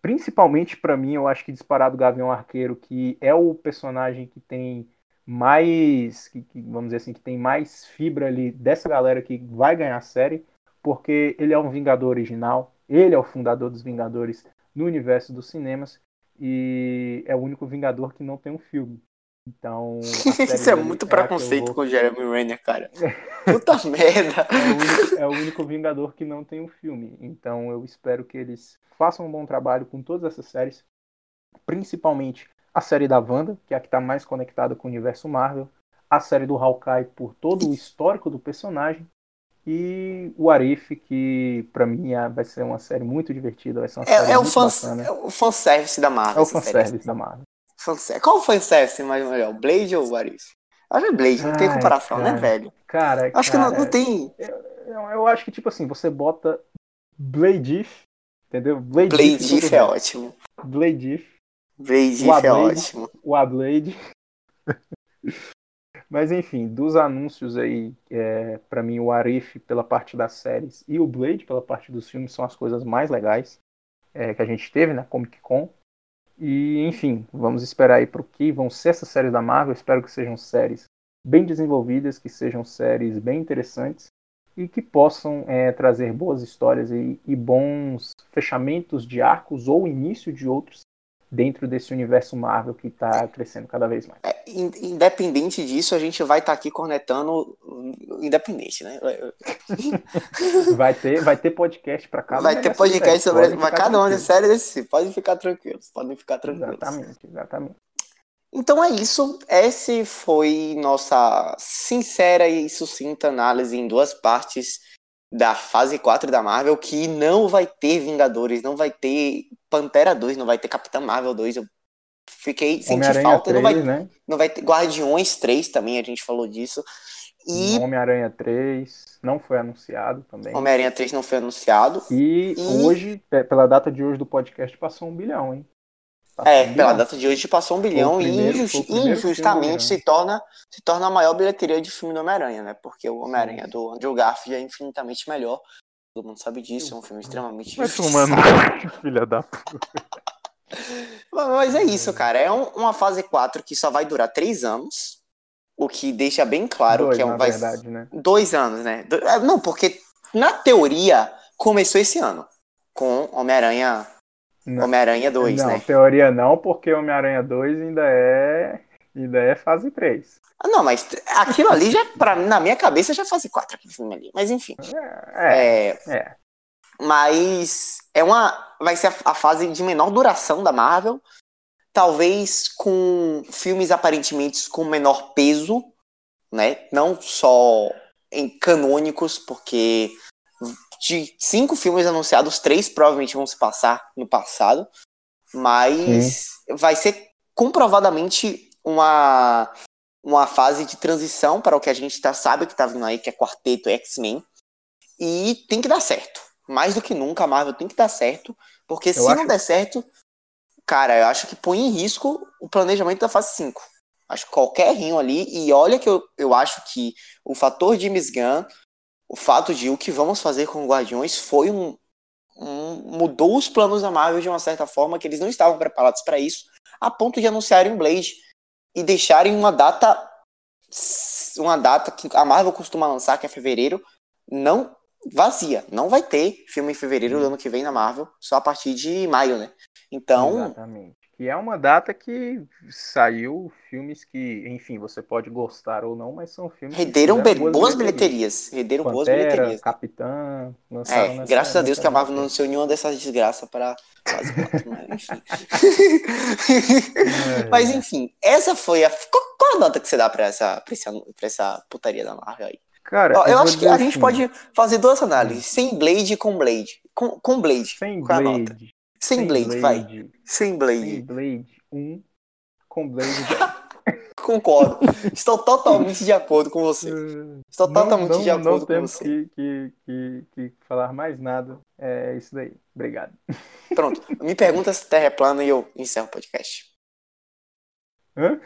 Principalmente para mim, eu acho que disparado Gavião Arqueiro, que é o personagem que tem mais, que, que, vamos dizer assim, que tem mais fibra ali dessa galera que vai ganhar a série, porque ele é um Vingador original, ele é o fundador dos Vingadores no universo dos cinemas e é o único Vingador que não tem um filme. Então, Isso é muito eu preconceito vou- com o Jeremy Renner, cara. Puta merda. é o, único, é o único Vingador que não tem um filme. Então eu espero que eles façam um bom trabalho com todas essas séries, principalmente a série da Wanda, que é a que está mais conectada com o universo Marvel, a série do Hawkeye por todo o histórico do personagem e o Arif, que pra mim é- vai ser uma série muito divertida, vai ser uma série É, é, o muito fan, bacana. é o fanservice da Marvel. É o essa série. fanservice da Marvel. Fanser- Qual o fanservice mais melhor? Blade ou Warif? Acho que é Blade, não tem comparação, né, cara. velho? Cara, Acho que não, cara, não tem. Eu, eu acho que, tipo assim, você bota Bladif, entendeu? Bladif Blade em todo If é ótimo. Blade O If é Blade. ótimo. o Ablade. Mas enfim, dos anúncios aí, é, para mim o Arif pela parte das séries e o Blade pela parte dos filmes são as coisas mais legais é, que a gente teve na Comic Con. E enfim, vamos esperar aí pro que vão ser essas séries da Marvel. Espero que sejam séries bem desenvolvidas, que sejam séries bem interessantes e que possam é, trazer boas histórias e, e bons fechamentos de arcos ou início de outros dentro desse universo Marvel que está crescendo cada vez mais. É, in- independente disso, a gente vai estar aqui cornetando independente, né? Vai ter, vai ter podcast para cada Vai ter podcast sobre podem cada uma das tranquilos. séries desse. Podem ficar tranquilos, podem ficar tranquilos. Exatamente, exatamente. Então é isso. Esse foi nossa sincera e sucinta análise em duas partes da fase 4 da Marvel, que não vai ter Vingadores, não vai ter Pantera 2, não vai ter Capitã Marvel 2. Eu fiquei senti Homem-Aranha falta, 3, não vai, né? não vai ter Guardiões 3 também, a gente falou disso. E Homem-Aranha 3 não foi anunciado também. Homem-Aranha 3 não foi anunciado. E, E- hoje, pe- pela data de hoje do podcast, passou um bilhão, hein? Passou É, um pela bilhão. data de hoje passou um bilhão primeiro- e injustamente se torna, se torna a maior bilheteria de filme do Homem-Aranha, né? Porque o Homem-Aranha do Andrew Garfield é infinitamente melhor. Todo mundo sabe disso, é um filme extremamente Vai difícil. fumando, filha da puta. Mas é isso, cara. É um- uma fase 4 que só vai durar três anos. O que deixa bem claro Dois, que é um. na Vai... verdade, né? Dois anos, né? Do- é, Não, porque na teoria começou esse ano. Com Homem-Aranha. Não. Homem-Aranha 2, não, né? teoria não, porque Homem-Aranha 2 ainda é. Ainda é fase 3. Ah, não, mas aquilo ali já, pra, na minha cabeça, já é fase 4 aquele filme ali. Mas enfim. É, É, é. Mas é uma. Vai ser a, a fase de menor duração da Marvel. Talvez com filmes aparentemente com menor peso, né? Não só em canônicos, porque de cinco filmes anunciados, três provavelmente vão se passar no passado. Mas vai ser comprovadamente uma, uma fase de transição para o que a gente tá, sabe que tá vindo aí, que é Quarteto X-Men. E tem que dar certo. Mais do que nunca, a Marvel tem que dar certo. Porque se acho- não der certo, cara, eu acho que põe em risco o planejamento da fase 5. Acho que qualquer rinho ali. E olha que eu, eu acho que o fator James Gunn, o fato de o que vamos fazer com Guardiões foi um, um- mudou os planos da Marvel de uma certa forma que eles não estavam preparados para isso, a ponto de anunciarem um Blade e deixarem uma data uma data que a Marvel costuma lançar, que é fevereiro, não vazia. Não vai ter filme em fevereiro do ano que vem na Marvel, só a partir de maio, né? Então, Exatamente. Que é uma data que saiu filmes que, enfim, você pode gostar ou não, mas são filmes que renderam fizeram be- boas bilheterias. Renderam boas Pantera, bilheterias. Capitã, lançaram É, graças a Deus que a Marvel não anunciou nenhuma dessas desgraças para quase quatro, mas enfim. É, mas enfim, essa foi a. Qual, qual a nota que você dá pra essa, pra essa, pra essa putaria da Marvel aí? Cara, Ó, eu vou acho que dizer a gente assim, pode fazer duas análises, sem Blade e com Blade. Com, com Blade. Sem qual nota? Blade. Sem, Blade, vai. Sem Blade. Sem Blade 1 com Blade 10. Concordo. Estou totalmente de acordo com você. Estou Não- totalmente não, de acordo não com temos você. que, que, que, que falar mais nada. É isso daí. Obrigado. Pronto. Me pergunta se Terra é plana e eu encerro o podcast. Hã?